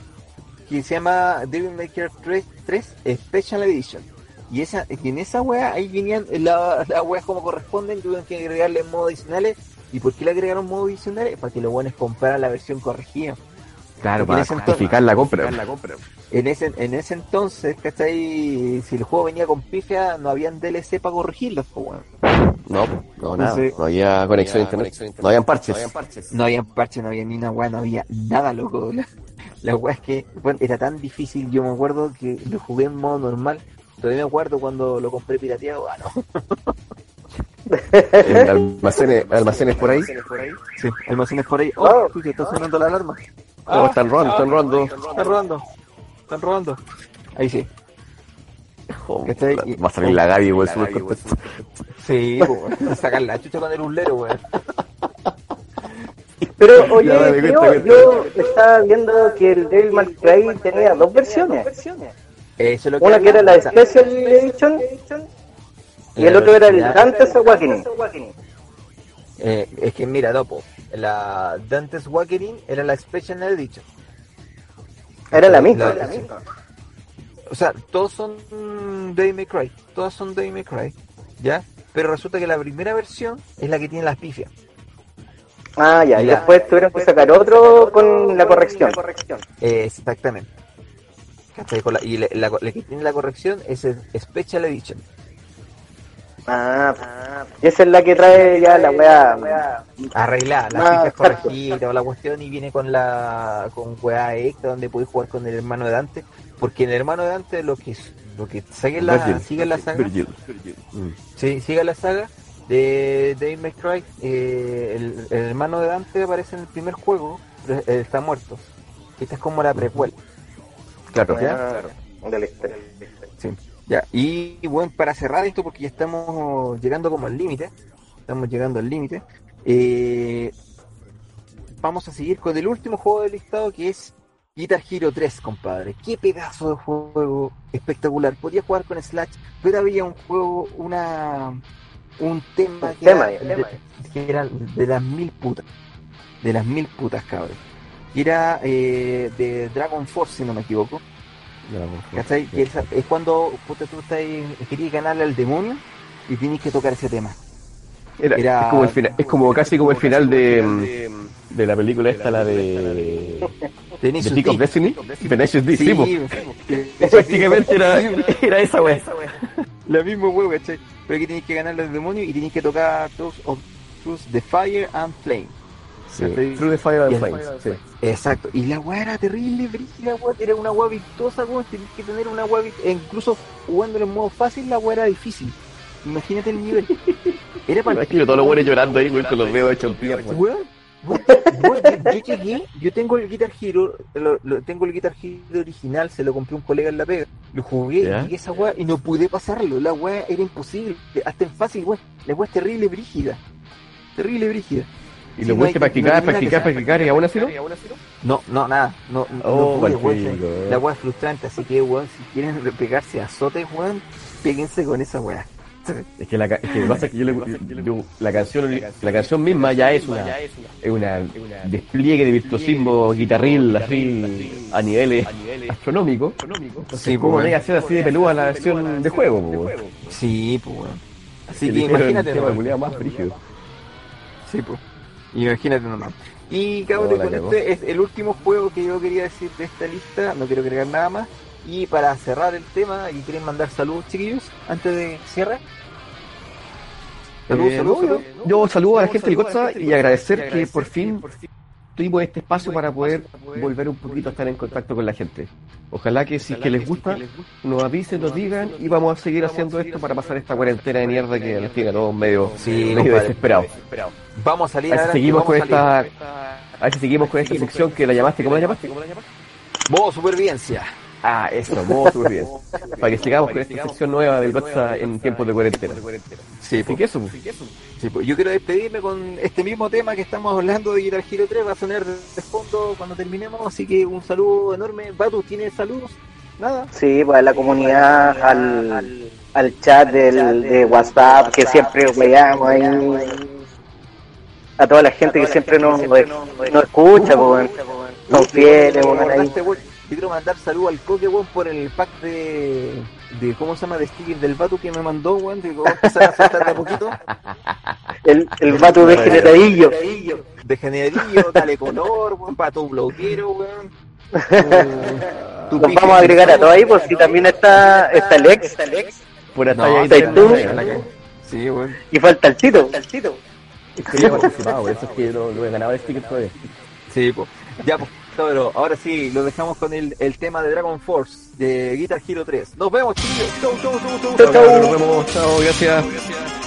que se llama Devil May Cry 3, 3 Special Edition. Y esa, y en esa wea ahí venían las la weas como corresponden, tuvieron que agregarle modos adicionales. ¿Y por qué le agregaron modos adicionales? Para que los buenos compraran la versión corregida. Claro, para justificar la compra. En ese, en ese entonces, ¿cachai? Si el juego venía con pifia, no habían DLC para corregirlos, pues. No, no, nada. No había conexión a internet. No habían parches. No había parche, no había ni una weá, no había nada, loco. La, la weá es que bueno, era tan difícil. Yo me acuerdo que lo jugué en modo normal. Todavía me acuerdo cuando lo compré pirateado. Ah, no. En almacenes, almacenes por ahí. Sí, almacenes por ahí. Oh, Oh. está sonando la alarma. Oh, están robando, están robando. Están robando. Están robando. Ahí sí. ¿Cachai? la- Va a salir la Gaby, contento. Sí, pues, sacar la chucha con el uslero, weón. Pero oye, Ya, dale, tío, cuenta, yo estaba viendo que el Devil May Cry tenía dos versiones. Eso es lo que Una que era la. Special Edition y el otro era el Dante's Awakening. Eh, es que mira, Dopo, la Dante's Awakening era la Special Edition. Era la misma. La- O sea, todos son Devil May Cry, todas son Devil May Cry, ¿ya? Pero resulta que la primera versión es la que tiene las pifias. Ah, ya, y Ya. después tuvieron que sacar otro con la corrección. Eh, exactamente. La- y la, la- la que tiene la corrección es el Special Edition. Ah, y esa es la que trae ya la wea. Arreglada, las Ah, pifias exacto. corregidas, toda la cuestión, y viene con la con weá extra donde puedes jugar con el hermano de Dante. Porque en el hermano de Dante lo que lo que sigue la, Virgil. sigue la saga. Virgil. Mm. Sí, sigue la saga de May Cry. eh, el, el hermano de Dante aparece en el primer juego, pero él está muerto. Esta es como la precuela. Claro. Ah, de la historia. Sí. Ya, y, bueno, para cerrar esto, porque ya estamos llegando como al límite, estamos llegando al límite, eh, vamos a seguir con el último juego del listado que es Guitar Hero 3, compadre. Qué pedazo de juego espectacular. Podía jugar con Slash, pero había un juego, una un tema Un que, tema, era, tema. de, que era de las mil putas. De las mil putas, cabrón. era eh, de Dragon Force, si no me equivoco. ¿Cachai? Que es, es cuando puta, tú estás, querías ganarle al demonio y tienes que tocar ese tema. Era, Era- es, como el final, es como casi como el final de, de la película esta, la de, de Tenacious Peak of. Destiny. Tenacious D, sí, Prácticamente era, era esa wea. La misma huevo, ¿cachai? Pero que tenéis que ganarle al demonio y tenéis que tocar Tours of Truth the Fire and Flame. Sí. Through the Fire and Y Flames. Sí. Exacto. Y la weá era terrible, brígida, weá. Era una weá vistosa, weá. Tenías que tener una weá. vi- e incluso jugándolo en modo fácil, la weá era difícil. Imagínate el nivel. Era para imagino todos los buenos llorando ahí, güey, con los dedos hechos mierda. Weón, weón, weón, yo, llegué, yo tengo el Guitar Hero, lo, lo- tengo el Guitar Hero original, se lo compré a un colega en la pega, lo jugué, a esa weá y no pude pasarlo, la weá era imposible, hasta en fácil, weón, la weá es terrible brígida, terrible brígida. Y Sí, lo no practicar, no practicar, que practicar y aún así no. No, no, nada, no, no, Oh, no pude, mal weón, pico, la weá es frustrante, así que weón, si quieren pegarse a azotes, weón, péguense con esa weá. Es que, la, es que lo que pasa es que yo, le- yo- la canción la canción misma ya es una es una despliegue de virtuosismo guitarril así a niveles astronómicos. Entonces, Sí, ¿cómo pues, no a ser así de peluda la versión de juego? po, weón? Sí, pues weón. Así que imagínate, más brígido. Sí, pues. Imagínate nomás. Y cabrón, con este es el último juego que yo quería decir de esta lista, no quiero agregar nada más. Y para cerrar el tema, ¿y quieren mandar saludos, chiquillos, antes de cierre? Saludos, Eh, saludos, yo, saludo a la gente del Gotza y agradecer que por fin tuvimos este espacio para poder volver un poquito a estar en contacto con la gente. Ojalá que si es que les gusta, nos avisen, nos digan y vamos a seguir haciendo esto para pasar esta cuarentena de mierda que nos tiene a todos medio, Sí, medio desesperados. Vamos a salir A seguimos con esta, a ver si seguimos con esta sección que la llamaste, ¿cómo la llamaste? Modo supervivencia. Ah, eso, modo supervivencia. Para que sigamos con esta sección nueva del Gotza en tiempos de cuarentena. Sí, pues. que eso, pues. Sí, pues, yo quiero despedirme con este mismo tema que estamos hablando de Guitar Hero 3, va a sonar de fondo cuando terminemos, así que un saludo enorme. Batu, ¿tienes saludos? Nada. Sí, pues a la comunidad, al, al chat del, de WhatsApp, que siempre veamos ahí. A toda la gente que siempre nos, nos escucha, pues, son fieles, Me weón, ahí. Yo quiero mandar saludos al Coque, weón, por el pack de, de, ¿cómo se llama? De stickers del Batu que me mandó, weón, de que a empezar a soltar de a poquito. El, el vato de generadillo. De generadillo, dale color, weón, para tu bloquero, weón. Tu- tu Los vamos a agregar a todos ahí, pues si también está, está Lex Por hasta No, ahí está tenemos tú. Sí, weón. y falta el Tito. Quería participar, por eso es que no, no he ganado el sticker todavía. Sí, pues. Ya, pues, cabrón, ahora sí, lo dejamos con el, el tema de Dragon Force, de Guitar Hero 3. Nos vemos, chicos. Chau, chau, chau, chau. Chau, chau. Nos vemos, chao, gracias. On